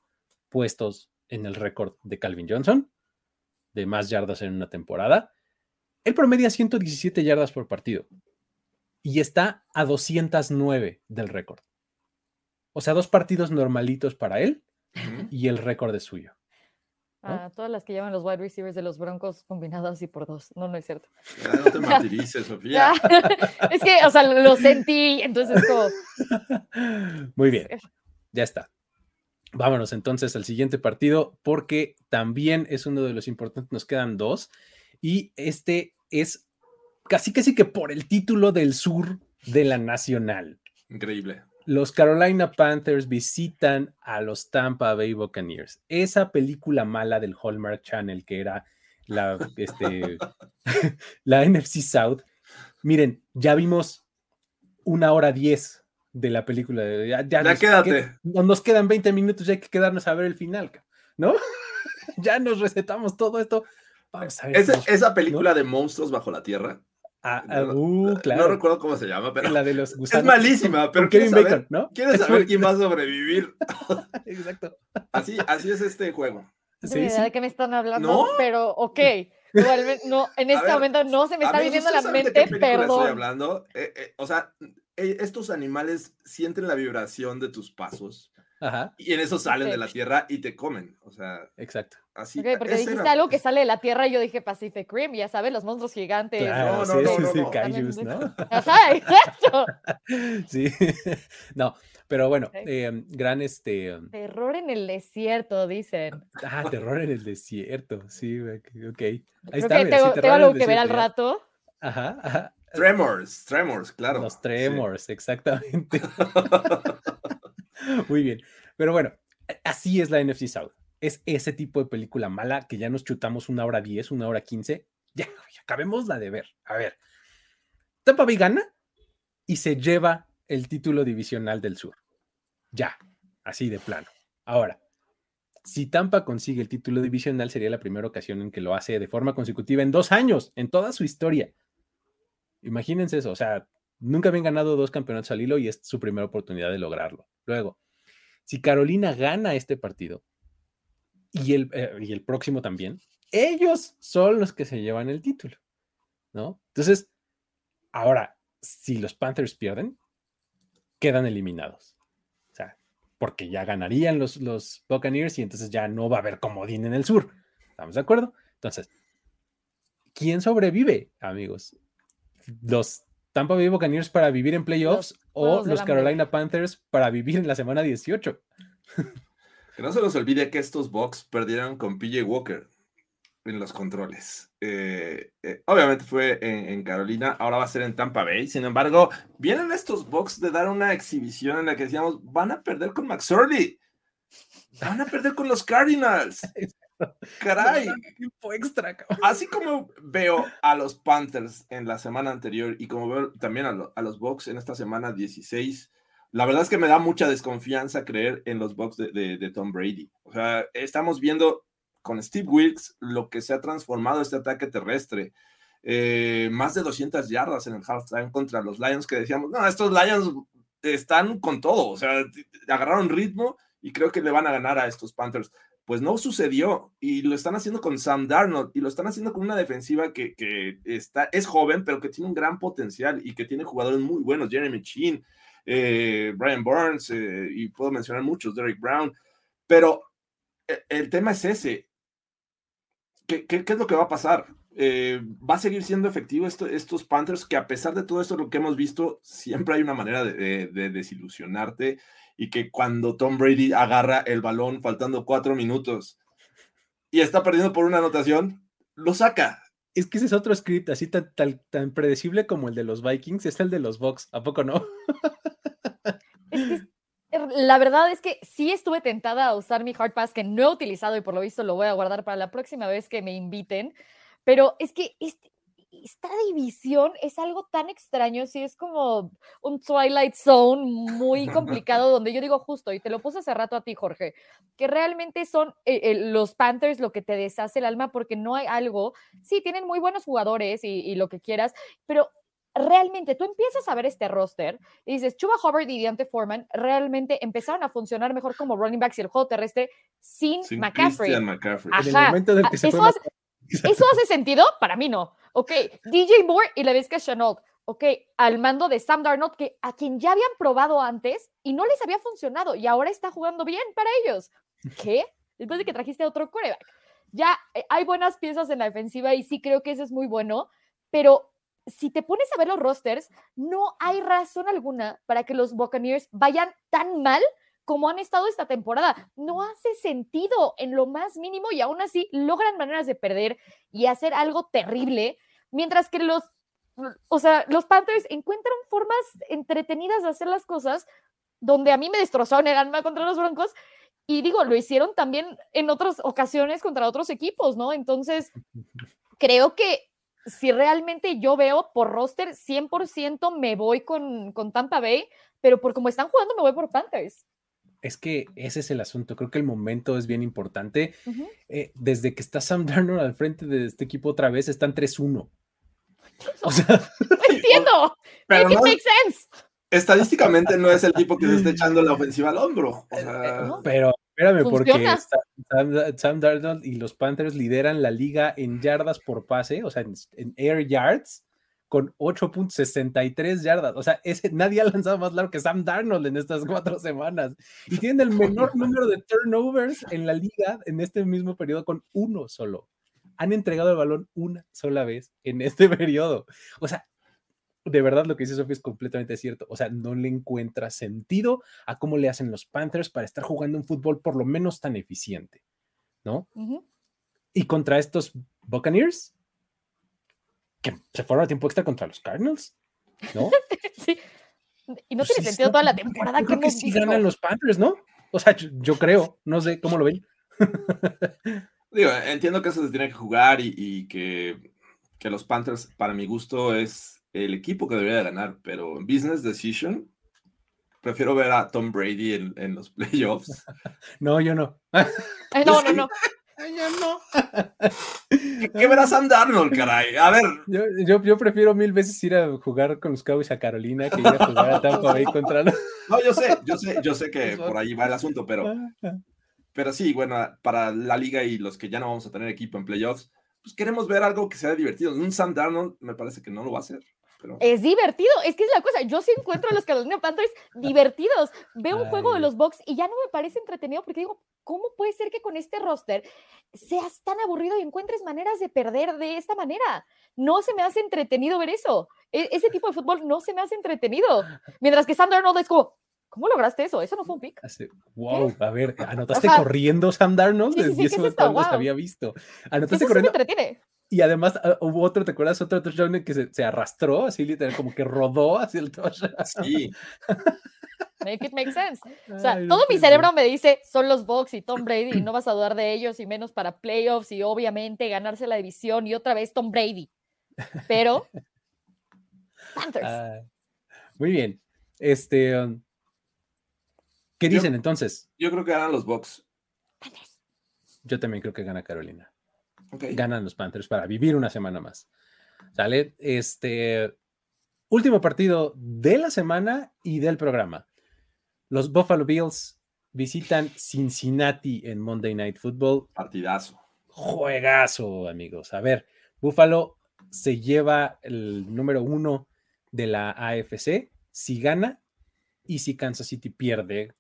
puestos en el récord de Calvin Johnson, de más yardas en una temporada. Él promedia 117 yardas por partido y está a 209 del récord. O sea, dos partidos normalitos para él y el récord es suyo. ¿No? A todas las que llevan los wide receivers de los Broncos combinadas y por dos. No, no es cierto. Ya, no te martirices, Sofía. es que, o sea, lo sentí, entonces como... Muy bien, ya está. Vámonos entonces al siguiente partido porque también es uno de los importantes. Nos quedan dos y este es casi casi que por el título del sur de la nacional. Increíble. Los Carolina Panthers visitan a los Tampa Bay Buccaneers. Esa película mala del Hallmark Channel que era la, este, la NFC South. Miren, ya vimos una hora diez de la película. Ya, Ya nos quédate. nos quedan 20 minutos, ya hay que quedarnos a ver el final, ¿no? ya nos recetamos todo esto. Vamos a ver. Esa película de monstruos bajo la tierra. Ah, ah, no, uh, No recuerdo cómo se llama, pero la de los es malísima. Pero Kevin quieres Bacon, saber, ¿no? quieres Es saber muy- quién va a sobrevivir. Exacto. Así, así es este juego. Sí, sí. de qué me están hablando, ¿No? pero ok. No, en este ver, momento no se me está viniendo a la ¿ustedes saben de mente, Estoy perdón. hablando. Eh, eh, o sea, eh, estos animales sienten la vibración de tus pasos Ajá, y en eso salen de la tierra y te comen. O sea, exacto. Así. Ok, porque dijiste era- algo que sale de la tierra y yo dije Pacific Rim, ya sabes, los monstruos gigantes. Claro, no, sí, no, sí, no, sí, no. kaijus, ¿no? Ajá, exacto. Sí, no, pero bueno, eh, gran este, Terror en el desierto, dicen. ah, terror en el desierto, sí, ok. Ahí Creo está, que mira, tengo, sí, algo que ver al rato. Ajá, ajá, Tremors, Tremors, claro. los sí. tremors, exactamente. Muy bien, pero bueno, así es la NFC South. Es ese tipo de película mala que ya nos chutamos una hora diez, una hora quince. Ya, acabemos la de ver. A ver, Tampa Bay gana y se lleva el título divisional del sur. Ya, así de plano. Ahora, si Tampa consigue el título divisional, sería la primera ocasión en que lo hace de forma consecutiva en dos años, en toda su historia. Imagínense eso, o sea, nunca habían ganado dos campeonatos al hilo y es su primera oportunidad de lograrlo. Luego, si Carolina gana este partido y el, eh, y el próximo también, ellos son los que se llevan el título, ¿no? Entonces, ahora, si los Panthers pierden, quedan eliminados. O sea, porque ya ganarían los, los Buccaneers y entonces ya no va a haber comodín en el sur. ¿Estamos de acuerdo? Entonces, ¿quién sobrevive, amigos? ¿Los Tampa Bay Buccaneers para vivir en playoffs o los. Carolina Panthers para vivir en la semana 18? Que no se nos olvide que estos Bucks perdieron con PJ Walker en los controles. Eh, eh, obviamente fue en, en Carolina, ahora va a ser en Tampa Bay. Sin embargo, vienen estos Bucks de dar una exhibición en la que decíamos, van a perder con McSorley. Van a perder con los Cardinals. Caray. Extra. Así como veo a los Panthers en la semana anterior y como veo también a, lo- a los Bucks en esta semana 16, la verdad es que me da mucha desconfianza creer en los Bucks de, de- Tom Brady. O sea, estamos viendo con Steve Wilkes lo que se ha transformado este ataque terrestre. Eh, más de 200 yardas en el halftime contra los Lions que decíamos, no, estos Lions están con todo, o sea, agarraron ritmo y creo que le van a ganar a estos Panthers. Pues no sucedió y lo están haciendo con Sam Darnold y lo están haciendo con una defensiva que, está, es joven, pero que tiene un gran potencial y que tiene jugadores muy buenos, Jeremy Chin, eh, Brian Burns eh, y puedo mencionar muchos, Derek Brown, pero eh, el tema es ese. ¿Qué, qué, es lo que va a pasar? ¿Va a seguir siendo efectivo estos Panthers que a pesar de todo esto lo que hemos visto, siempre hay una manera de, desilusionarte y que cuando Tom Brady agarra el balón faltando cuatro minutos y está perdiendo por una anotación, lo saca. Es que ese es otro script así tan, tan, tan predecible como el de los Vikings, es el de los Bucks, ¿a poco no? Es er, la verdad es que sí estuve tentada a usar mi Hard Pass que no he utilizado y por lo visto lo voy a guardar para la próxima vez que me inviten, pero es que este, esta división es algo tan extraño, sí es como un Twilight Zone muy complicado, donde yo digo justo, y te lo puse hace rato a ti, Jorge, que realmente son eh, eh, los Panthers lo que te deshace el alma porque no hay algo, sí, tienen muy buenos jugadores y, y lo que quieras, pero realmente tú empiezas a ver este roster y dices, Chuba Hubbard y Deontay Foreman realmente empezaron a funcionar mejor como running backs y el juego terrestre sin, McCaffrey. eso, hace, sentido? Para mí no. Ok, DJ Moore y la que Chenault. Ok, al mando de Sam Darnold, que a quien ya habían probado antes y no les había funcionado y ahora está jugando bien para ellos. ¿Qué? Después de que trajiste a otro coreback. Ya eh, hay buenas piezas en la defensiva y sí creo que eso es muy bueno, pero si te pones a ver los rosters, no hay razón alguna para que los Buccaneers vayan tan mal como han estado esta temporada. No hace sentido en lo más mínimo y aún así logran maneras de perder y hacer algo terrible, mientras que los, o sea, los Panthers encuentran formas entretenidas de hacer las cosas donde a mí me destrozaron el alma contra los Broncos. Y digo, lo hicieron también en otras ocasiones contra otros equipos, ¿no? Entonces, creo que si realmente yo veo por roster, 100% me voy con, con Tampa Bay, pero por cómo están jugando me voy por Panthers. Es que ese es el asunto. Creo que el momento es bien importante. Eh, desde que está Sam Darnold al frente de este equipo otra vez, están 3-1. O sea, entiendo. Pero no, sense. Estadísticamente no es el equipo que se está echando la ofensiva al hombro. O sea, pero Espérame, porque Sam, Darnold y los Panthers lideran la liga en yardas por pase, o sea, en, air yards, con 8.63 yardas. O sea, ese, nadie ha lanzado más largo que Sam Darnold en estas cuatro semanas. Y tienen el menor número de turnovers en la liga en este mismo periodo con uno solo. Han entregado el balón una sola vez en este periodo. O sea, de verdad lo que dice Sofía es completamente cierto. O sea, no le encuentra sentido a cómo le hacen los Panthers para estar jugando un fútbol por lo menos tan eficiente, ¿no? Y contra estos Buccaneers, que se fueron a tiempo extra contra los Cardinals, ¿no? sí. Y no pues tiene sentido toda la temporada que, que sí ganan los Panthers, ¿no? O sea, yo, creo, no sé cómo lo ven. Digo, entiendo que eso se tiene que jugar y, y que, que los Panthers, para mi gusto, es el equipo que debería de ganar, pero en business decision, prefiero ver a Tom Brady en, los playoffs. No, yo no. no, no, no. Yo no. ¿Qué, verás Sam Darnold, caray? A ver. Yo, yo, prefiero mil veces ir a jugar con los Cowboys a Carolina que ir a jugar a Tampa Bay contra los... No, yo sé, yo sé, yo sé que por ahí va el asunto, pero, pero sí, bueno, para la liga y los que ya no vamos a tener equipo en playoffs, pues queremos ver algo que sea divertido. Un Sam Darnold me parece que no lo va a hacer. Es divertido, es que es la cosa. Yo sí encuentro a los Carolina Panthers divertidos. Veo un juego de los Bucks y ya no me parece entretenido porque digo, ¿cómo puede ser que con este roster seas tan aburrido y encuentres maneras de perder de esta manera? No se me hace entretenido ver eso. E, ese tipo de fútbol no se me hace entretenido. Mientras que Sam Darnold es como, ¿Cómo lograste eso? Eso no fue un pick. wow, a ver, ¿anotaste corriendo Sam Darnold? Sí, sí, eso no había visto. Anotaste corriendo. me entretiene. Y además ah, hubo otro, ¿te acuerdas? Otro touchdown que se, se, arrastró, así literal, como que rodó hacia el touchdown. Sí. Make it make sense. O sea, todo mi cerebro me dice, son los Bucks y Tom Brady, y no vas a dudar de ellos, y menos para playoffs, y obviamente ganarse la división, y otra vez Tom Brady. Pero, Panthers. Ah, muy bien. Este, um, ¿qué dicen entonces? Yo creo que ganan los Bucks. Yo también creo que gana Carolina. Ganan los Panthers para vivir una semana más. ¿Sale? Este último partido de la semana y del programa. Los Buffalo Bills visitan Cincinnati en Monday Night Football. Partidazo. Juegazo, amigos. A ver, Buffalo se lleva el número uno de la AFC si gana y si Kansas City pierde,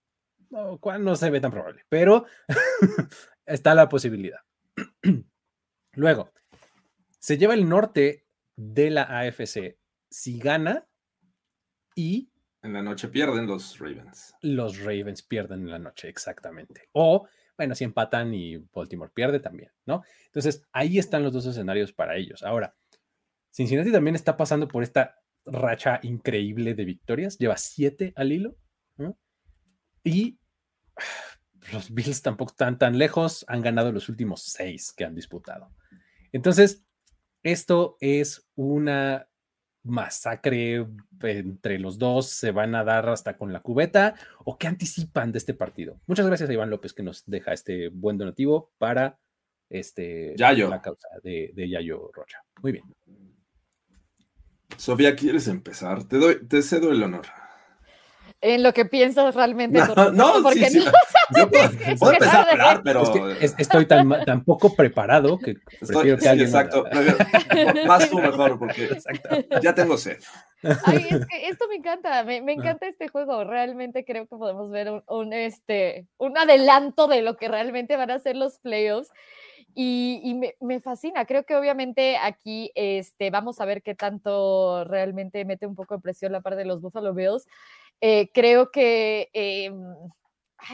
cual no se ve tan probable, pero está la posibilidad. Luego, se lleva el norte de la AFC si gana y... En la noche pierden los Ravens. Los Ravens pierden en la noche, exactamente. O, bueno, si empatan y Baltimore pierde también, ¿no? Entonces, ahí están los dos escenarios para ellos. Ahora, Cincinnati también está pasando por esta racha increíble de victorias, lleva siete al hilo, ¿no? Y los Bills tampoco están tan lejos, han ganado los últimos seis que han disputado. Entonces, esto es una masacre entre los dos, se van a dar hasta con la cubeta o qué anticipan de este partido. Muchas gracias a Iván López que nos deja este buen donativo para este, la causa de, de Yayo Rocha. Muy bien. Sofía, ¿quieres empezar? Te doy, te cedo el honor en lo que piensas realmente. No, no, porque sí, Yo puedo, empezar a hablar, pero. estoy tan, poco preparado que prefiero que alguien. Exacto. Más tú mejor, porque ya tengo sed. Ay, es que esto me encanta, me, me, encanta este juego. Realmente creo que podemos ver un, este, un adelanto de lo que realmente van a ser los playoffs. Y, me, fascina. Creo que obviamente aquí este, vamos a ver qué tanto realmente mete un poco de presión la parte de los Buffalo Bills. Eh, creo que eh,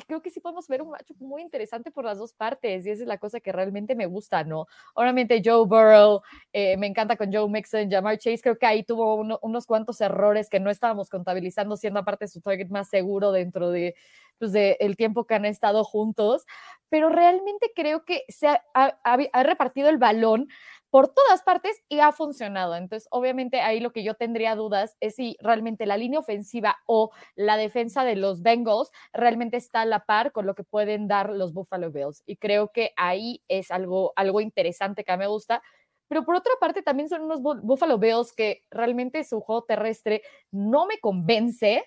creo que sí podemos ver un macho muy interesante por las dos partes y esa es la cosa que realmente me gusta, ¿no? Obviamente Joe Burrow, eh, me encanta con Joe Mixon, Jamar Chase, creo que ahí tuvo unos cuantos errores que no estábamos contabilizando, siendo aparte su target más seguro dentro de, pues, de el tiempo que han estado juntos, pero realmente creo que se ha repartido el balón por todas partes y ha funcionado. Entonces, obviamente ahí lo que yo tendría dudas es si realmente la línea ofensiva o la defensa de los Bengals realmente está a la par con lo que pueden dar los Buffalo Bills. Y creo que ahí es algo, algo interesante que me gusta. Pero por otra parte, también son unos Buffalo Bills que realmente su juego terrestre no me convence,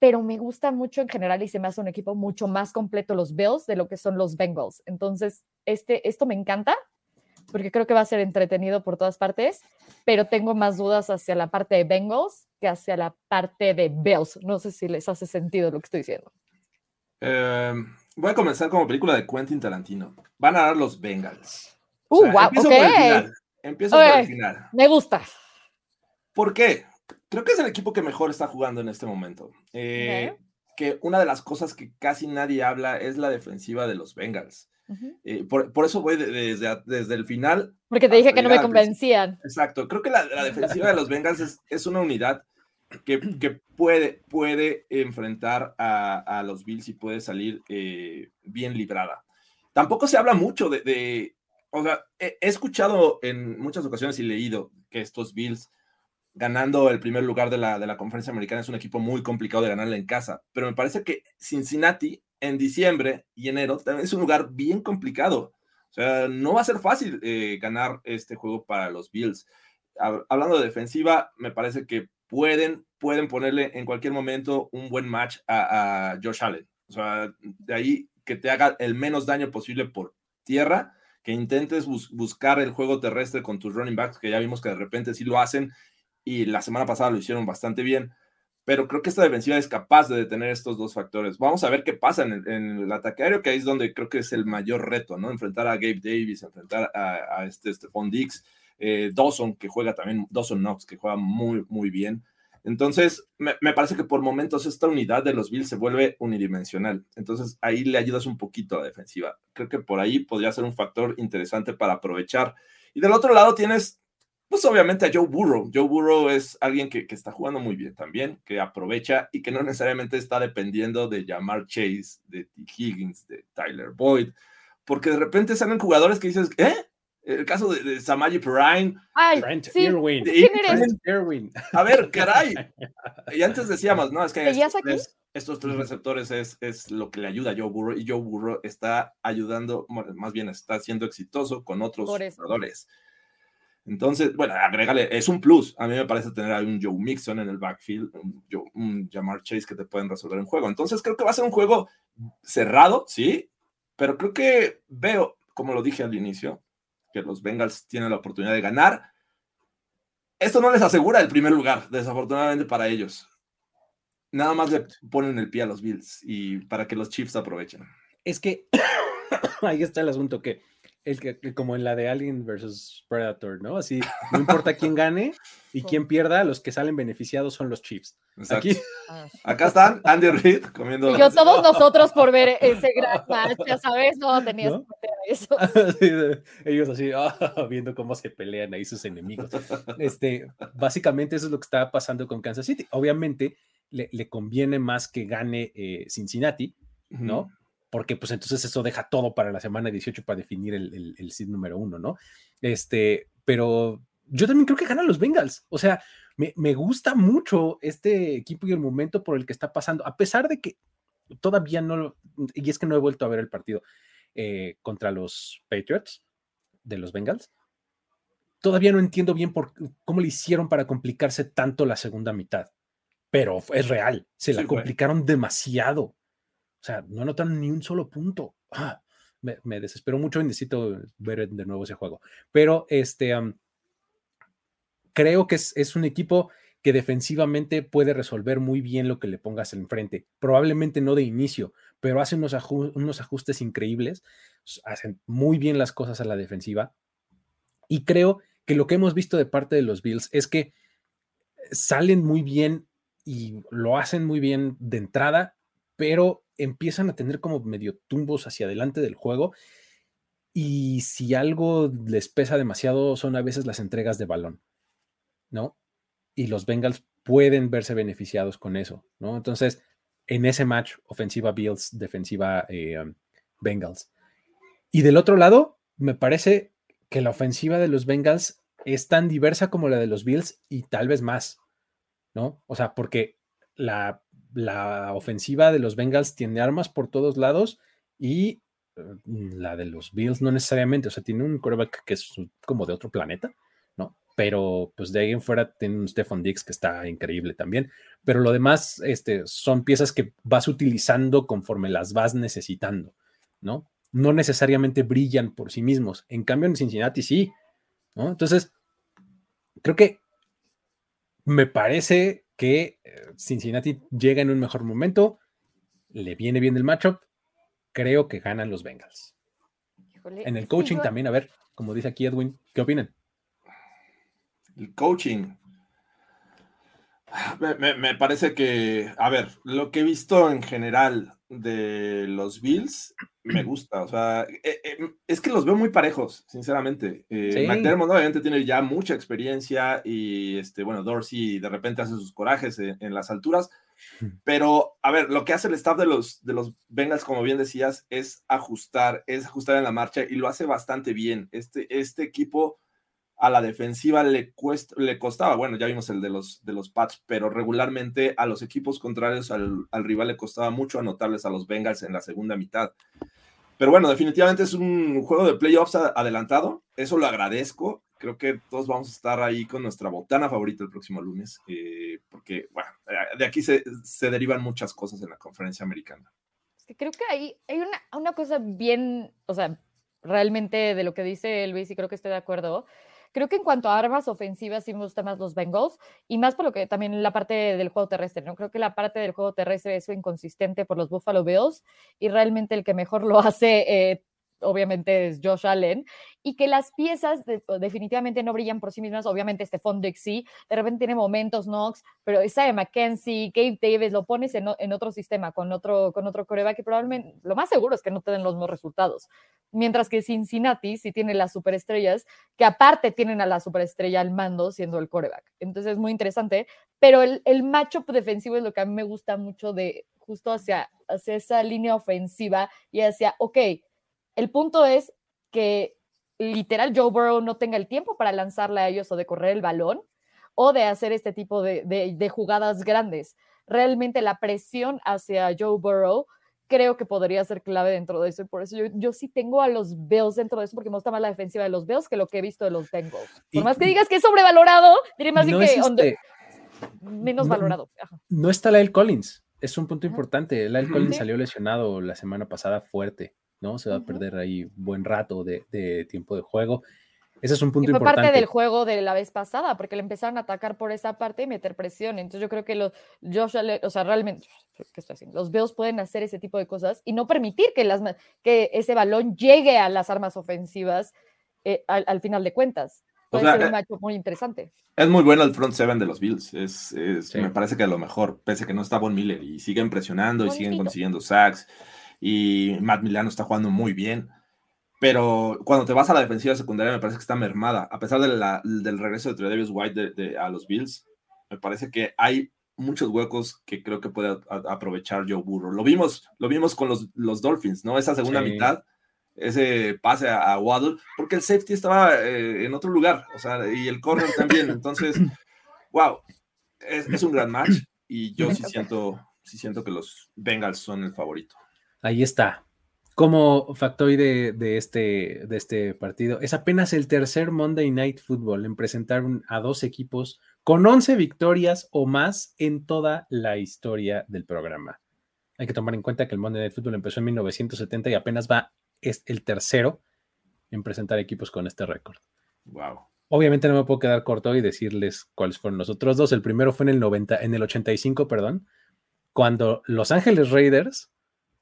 pero me gusta mucho en general y se me hace un equipo mucho más completo los Bills de lo que son los Bengals. Entonces, este, esto me encanta porque creo que va a ser entretenido por todas partes, pero tengo más dudas hacia la parte de Bengals que hacia la parte de Bills. No sé si les hace sentido lo que estoy diciendo. Eh, voy a comenzar como película de Quentin Tarantino. Van a dar los Bengals. Uh, wow, empiezo por el final. Empiezo por el final. Me gusta. ¿Por qué? Creo que es el equipo que mejor está jugando en este momento. Eh, que una de las cosas que casi nadie habla es la defensiva de los Bengals. Eh, por, eso voy desde, desde el final. Porque te dije que no me convencían. Exacto. Creo que la, defensiva de los Bengals es, una unidad que, puede, puede enfrentar a, los Bills y puede salir eh, bien librada. Tampoco se habla mucho de. o sea, he, escuchado en muchas ocasiones y leído que estos Bills ganando el primer lugar de la, de la conferencia americana es un equipo muy complicado de ganarle en casa, pero me parece que Cincinnati en diciembre y enero también es un lugar bien complicado. O sea, no va a ser fácil eh, ganar este juego para los Bills. Hablando de defensiva, me parece que pueden, pueden ponerle en cualquier momento un buen match a, Josh Allen. O sea, de ahí que te haga el menos daño posible por tierra, que intentes buscar el juego terrestre con tus running backs, que ya vimos que de repente sí lo hacen y la semana pasada lo hicieron bastante bien pero creo que esta defensiva es capaz de detener estos dos factores. Vamos a ver qué pasa en el, ataque aéreo, que ahí es donde creo que es el mayor reto, ¿no? Enfrentar a Gabe Davis, enfrentar a, este Stephon Dix, eh, Dawson, que juega también, Dawson Knox, que juega muy, muy bien. Entonces, me, me, parece que por momentos esta unidad de los Bills se vuelve unidimensional. Entonces, ahí le ayudas un poquito a la defensiva. Creo que por ahí podría ser un factor interesante para aprovechar. Y del otro lado tienes pues obviamente a Joe Burrow. Joe Burrow es alguien que, está jugando muy bien también, que aprovecha y que no necesariamente está dependiendo de Jamar Chase, de T. Higgins, de Tyler Boyd, porque de repente salen jugadores que dices, ¿eh? El caso de, de Samaji Perrine. Ay, sí. Irwin. ¿Quién eres? Irwin. A ver, caray. Y antes decíamos, no, es que estos tres, estos tres, receptores es, es lo que le ayuda a Joe Burrow y Joe Burrow está ayudando, más bien está siendo exitoso con otros jugadores. Entonces, bueno, agrégale, es un plus. A mí me parece tener ahí un Joe Mixon en el backfield, un, un Jamar Chase que te pueden resolver un juego. Entonces, creo que va a ser un juego cerrado, sí, pero creo que veo, como lo dije al inicio, que los Bengals tienen la oportunidad de ganar. Esto no les asegura el primer lugar, desafortunadamente para ellos. Nada más le ponen el pie a los Bills y para que los Chiefs aprovechen. Es que ahí está el asunto que el que, como en la de Alien versus Predator, ¿no? Así, no importa quién gane y quién pierda, los que salen beneficiados son los Chiefs. Aquí. Ah, Acá están Andy Reid comiendo. Y yo, todos nosotros por ver ese gran match, ya sabes, no tenías ¿No? eso. ellos así, oh, viendo cómo se pelean ahí sus enemigos. Este, básicamente eso es lo que está pasando con Kansas City. Obviamente le, le conviene más que gane eh, Cincinnati, ¿no? Uh -huh porque pues entonces eso deja todo para la semana 18 para definir el, el, el seed número uno, ¿no? Este, pero yo también creo que ganan los Bengals. O sea, me, me, gusta mucho este equipo y el momento por el que está pasando, a pesar de que todavía no, y es que no he vuelto a ver el partido eh, contra los Patriots de los Bengals. Todavía no entiendo bien por cómo le hicieron para complicarse tanto la segunda mitad, pero es real, se la sí, complicaron bueno. demasiado. O sea, no anotaron ni un solo punto. Ah, me, desesperó mucho y necesito ver de nuevo ese juego. Pero este, creo que es, un equipo que defensivamente puede resolver muy bien lo que le pongas enfrente. Probablemente no de inicio, pero hace unos, unos ajustes increíbles, hacen muy bien las cosas a la defensiva. Y creo que lo que hemos visto de parte de los Bills es que salen muy bien y lo hacen muy bien de entrada, pero empiezan a tener como medio tumbos hacia adelante del juego. Y si algo les pesa demasiado, son a veces las entregas de balón, ¿no? Y los Bengals pueden verse beneficiados con eso, ¿no? Entonces, en ese match, ofensiva Bills, defensiva eh, um, Bengals. Y del otro lado, me parece que la ofensiva de los Bengals es tan diversa como la de los Bills y tal vez más, ¿no? O sea, porque la la ofensiva de los Bengals tiene armas por todos lados y mm, la de los Bills no necesariamente, o sea, tiene un quarterback que es como de otro planeta, ¿no? Pero pues de ahí en fuera tiene un Stephon Dix que está increíble también, pero lo demás este, son piezas que vas utilizando conforme las vas necesitando, ¿no? No necesariamente brillan por sí mismos, en cambio en Cincinnati sí. Entonces, creo que me parece que eh, Cincinnati llega en un mejor momento, le viene bien el matchup, creo que ganan los Bengals. Híjole, en el coaching yo... también, a ver, como dice aquí Edwin, ¿qué opinan? El coaching. Me, me, me, parece que, a ver, lo que he visto en general de los Bills me gusta. O sea, eh, eh, es que los veo muy parejos, sinceramente. Eh, sí. McDermott obviamente tiene ya mucha experiencia y, este, bueno, Dorsey de repente hace sus corajes en, en, las alturas. Pero, a ver, lo que hace el staff de los, de los Bengals, como bien decías, es ajustar, es ajustar en la marcha y lo hace bastante bien. Este, este equipo a la defensiva le, cuesta, le costaba, bueno, ya vimos el de los, de los Pats, pero regularmente a los equipos contrarios al, al, rival le costaba mucho anotarles a los Bengals en la segunda mitad. Pero bueno, definitivamente es un juego de playoffs adelantado, eso lo agradezco. Creo que todos vamos a estar ahí con nuestra botana favorita el próximo lunes, eh, porque, bueno, de aquí se, se, derivan muchas cosas en la conferencia americana. Creo que hay, hay una, una cosa bien, o sea, realmente de lo que dice Luis, y creo que estoy de acuerdo, Creo que en cuanto a armas ofensivas sí me gustan más los Bengals y más por lo que también la parte del juego terrestre, ¿no? Creo que la parte del juego terrestre es inconsistente por los Buffalo Bills y realmente el que mejor lo hace eh, obviamente es Josh Allen, y que las piezas de, definitivamente no brillan por sí mismas, obviamente Stephon sí, de repente tiene momentos Knox, pero Isaiah McKenzie, Gabe Davis, lo pones en, en, otro sistema, con otro, con otro coreback, que probablemente lo más seguro es que no te den los mismos resultados, mientras que Cincinnati sí tiene las superestrellas, que aparte tienen a la superestrella al mando siendo el coreback, entonces es muy interesante, pero el, el matchup defensivo es lo que a mí me gusta mucho de justo hacia, hacia esa línea ofensiva y hacia, ok, el punto es que literal Joe Burrow no tenga el tiempo para lanzarle a ellos o de correr el balón o de hacer este tipo de, de, de jugadas grandes. Realmente la presión hacia Joe Burrow creo que podría ser clave dentro de eso. Y por eso yo, yo sí tengo a los Bills dentro de eso, porque me gusta más la defensiva de los Bills que lo que he visto de los Bengals. Por más que digas que es sobrevalorado, diré más bien No que este- menos no- valorado. Ajá. no está Lyle Collins. Es un punto Ajá. importante. Lyle. Collins Sí. salió lesionado la semana pasada fuerte, ¿no? Se va a perder ahí buen rato de, de tiempo de juego. Ese es un Y punto fue importante. parte del juego de la vez pasada, porque le empezaron a atacar por esa parte y meter presión. Entonces yo creo que los Josh Allen, o sea, realmente, ¿qué estoy haciendo? Los Bills pueden hacer ese tipo de cosas y no permitir que, las, que ese balón llegue a las armas ofensivas eh, al, al final de cuentas. O Puede sea, ser eh, un matchup muy interesante. Es muy bueno el front seven de los Bills. Es, es- Sí. Me parece que a lo mejor, pese a que no está Von Miller y siguen presionando y siguen Bonito. consiguiendo sacks. Y Matt Milano está jugando muy bien. Pero cuando te vas a la defensiva secundaria, me parece que está mermada. A pesar de la- del regreso de Tredavious White de- de- a los Bills, me parece que hay muchos huecos que creo que puede a- a- aprovechar Joe Burrow. Lo vimos, lo vimos con los, los Dolphins, ¿no? Esa segunda Sí. mitad, ese pase a, a Waddle, porque el safety estaba eh, en otro lugar, o sea, y el corner también. Entonces, wow, es, es un gran match y yo sí siento, sí siento que los Bengals son el favorito. Ahí está. Como factoide de este, de este partido, es apenas el tercer Monday Night Football en presentar a dos equipos con 11 victorias o más en toda la historia del programa. Hay que tomar en cuenta que el Monday Night Football empezó en 1970 y apenas va, es el tercero en presentar equipos con este récord. Wow. Obviamente no me puedo quedar corto y decirles cuáles fueron los otros dos. El primero fue en el 90, en el 85, perdón, cuando Los Ángeles Raiders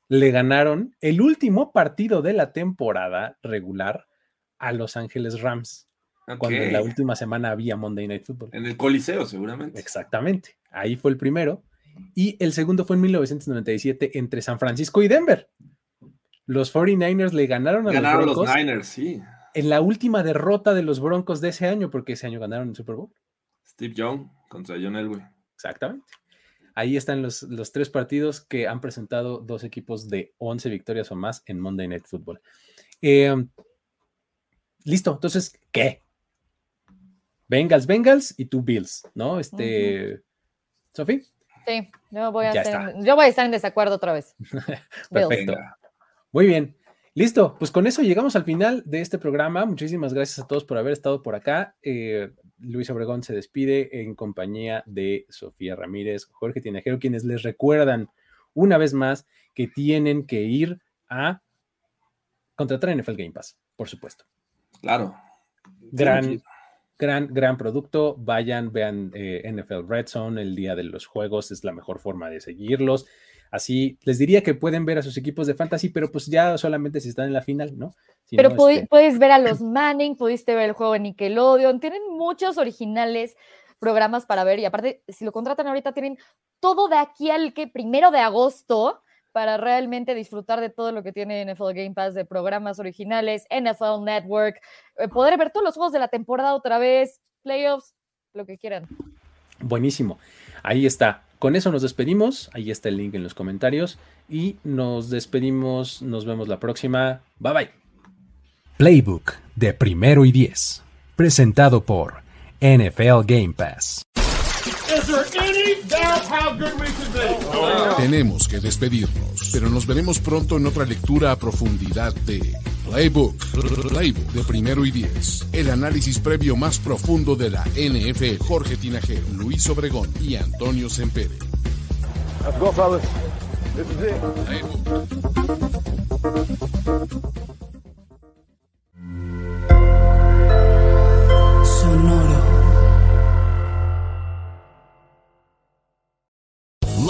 le ganaron el último partido de la temporada regular a Los Ángeles Rams, cuando en la última semana había Monday Night Football. En el Coliseo, seguramente. Exactamente. Ahí fue el primero. Y el segundo fue en 1997 entre San Francisco y Denver. Los 49ers le ganaron a Ganaron los los Broncos Niners, sí. en la última derrota de los Broncos de ese año, porque ese año ganaron el Super Bowl. Steve Young contra John Elway. Exactamente. Ahí están los, los tres partidos que han presentado dos equipos de 11 victorias o más en Monday Night Football. Eh, listo, entonces, ¿qué? Bengals, Bengals y tú Bills, ¿no? Este, Sofi, Sí, yo voy, a yo voy a estar en desacuerdo otra vez. Perfecto. Muy bien. Listo, pues con eso llegamos al final de este programa. Muchísimas gracias a todos por haber estado por acá. Eh, Luis Obregón se despide en compañía de Sofía Ramírez, Jorge Tinajero, quienes les recuerdan una vez más que tienen que ir a contratar NFL Game Pass, por supuesto. Claro. Gran, Sí, gran, gran producto. Vayan, vean eh, NFL Red Zone el día de los juegos, es la mejor forma de seguirlos. Así les diría que pueden ver a sus equipos de fantasy, pero pues ya solamente si están en la final, ¿no? Si Pero no, este, puedes ver a los Manning, pudiste ver el juego de Nickelodeon, tienen muchos originales programas para ver y aparte, si lo contratan ahorita, tienen todo de aquí al que primero de agosto para realmente disfrutar de todo lo que tiene NFL Game Pass de programas originales, NFL Network, eh, poder ver todos los juegos de la temporada otra vez, playoffs, lo que quieran. Buenísimo. Ahí está. Con eso nos despedimos. Ahí está el link en los comentarios. Y nos despedimos. Nos vemos la próxima. Bye bye. Playbook de primero y diez. Presentado por NFL Game Pass. Tenemos que despedirnos, pero nos veremos pronto en otra lectura a profundidad de Playbook, Playbook de primero y diez. El análisis previo más profundo de la NFL. Jorge Tinajero, Luis Obregón y Antonio Sempere. Let's go, fellas. This is. Playbook.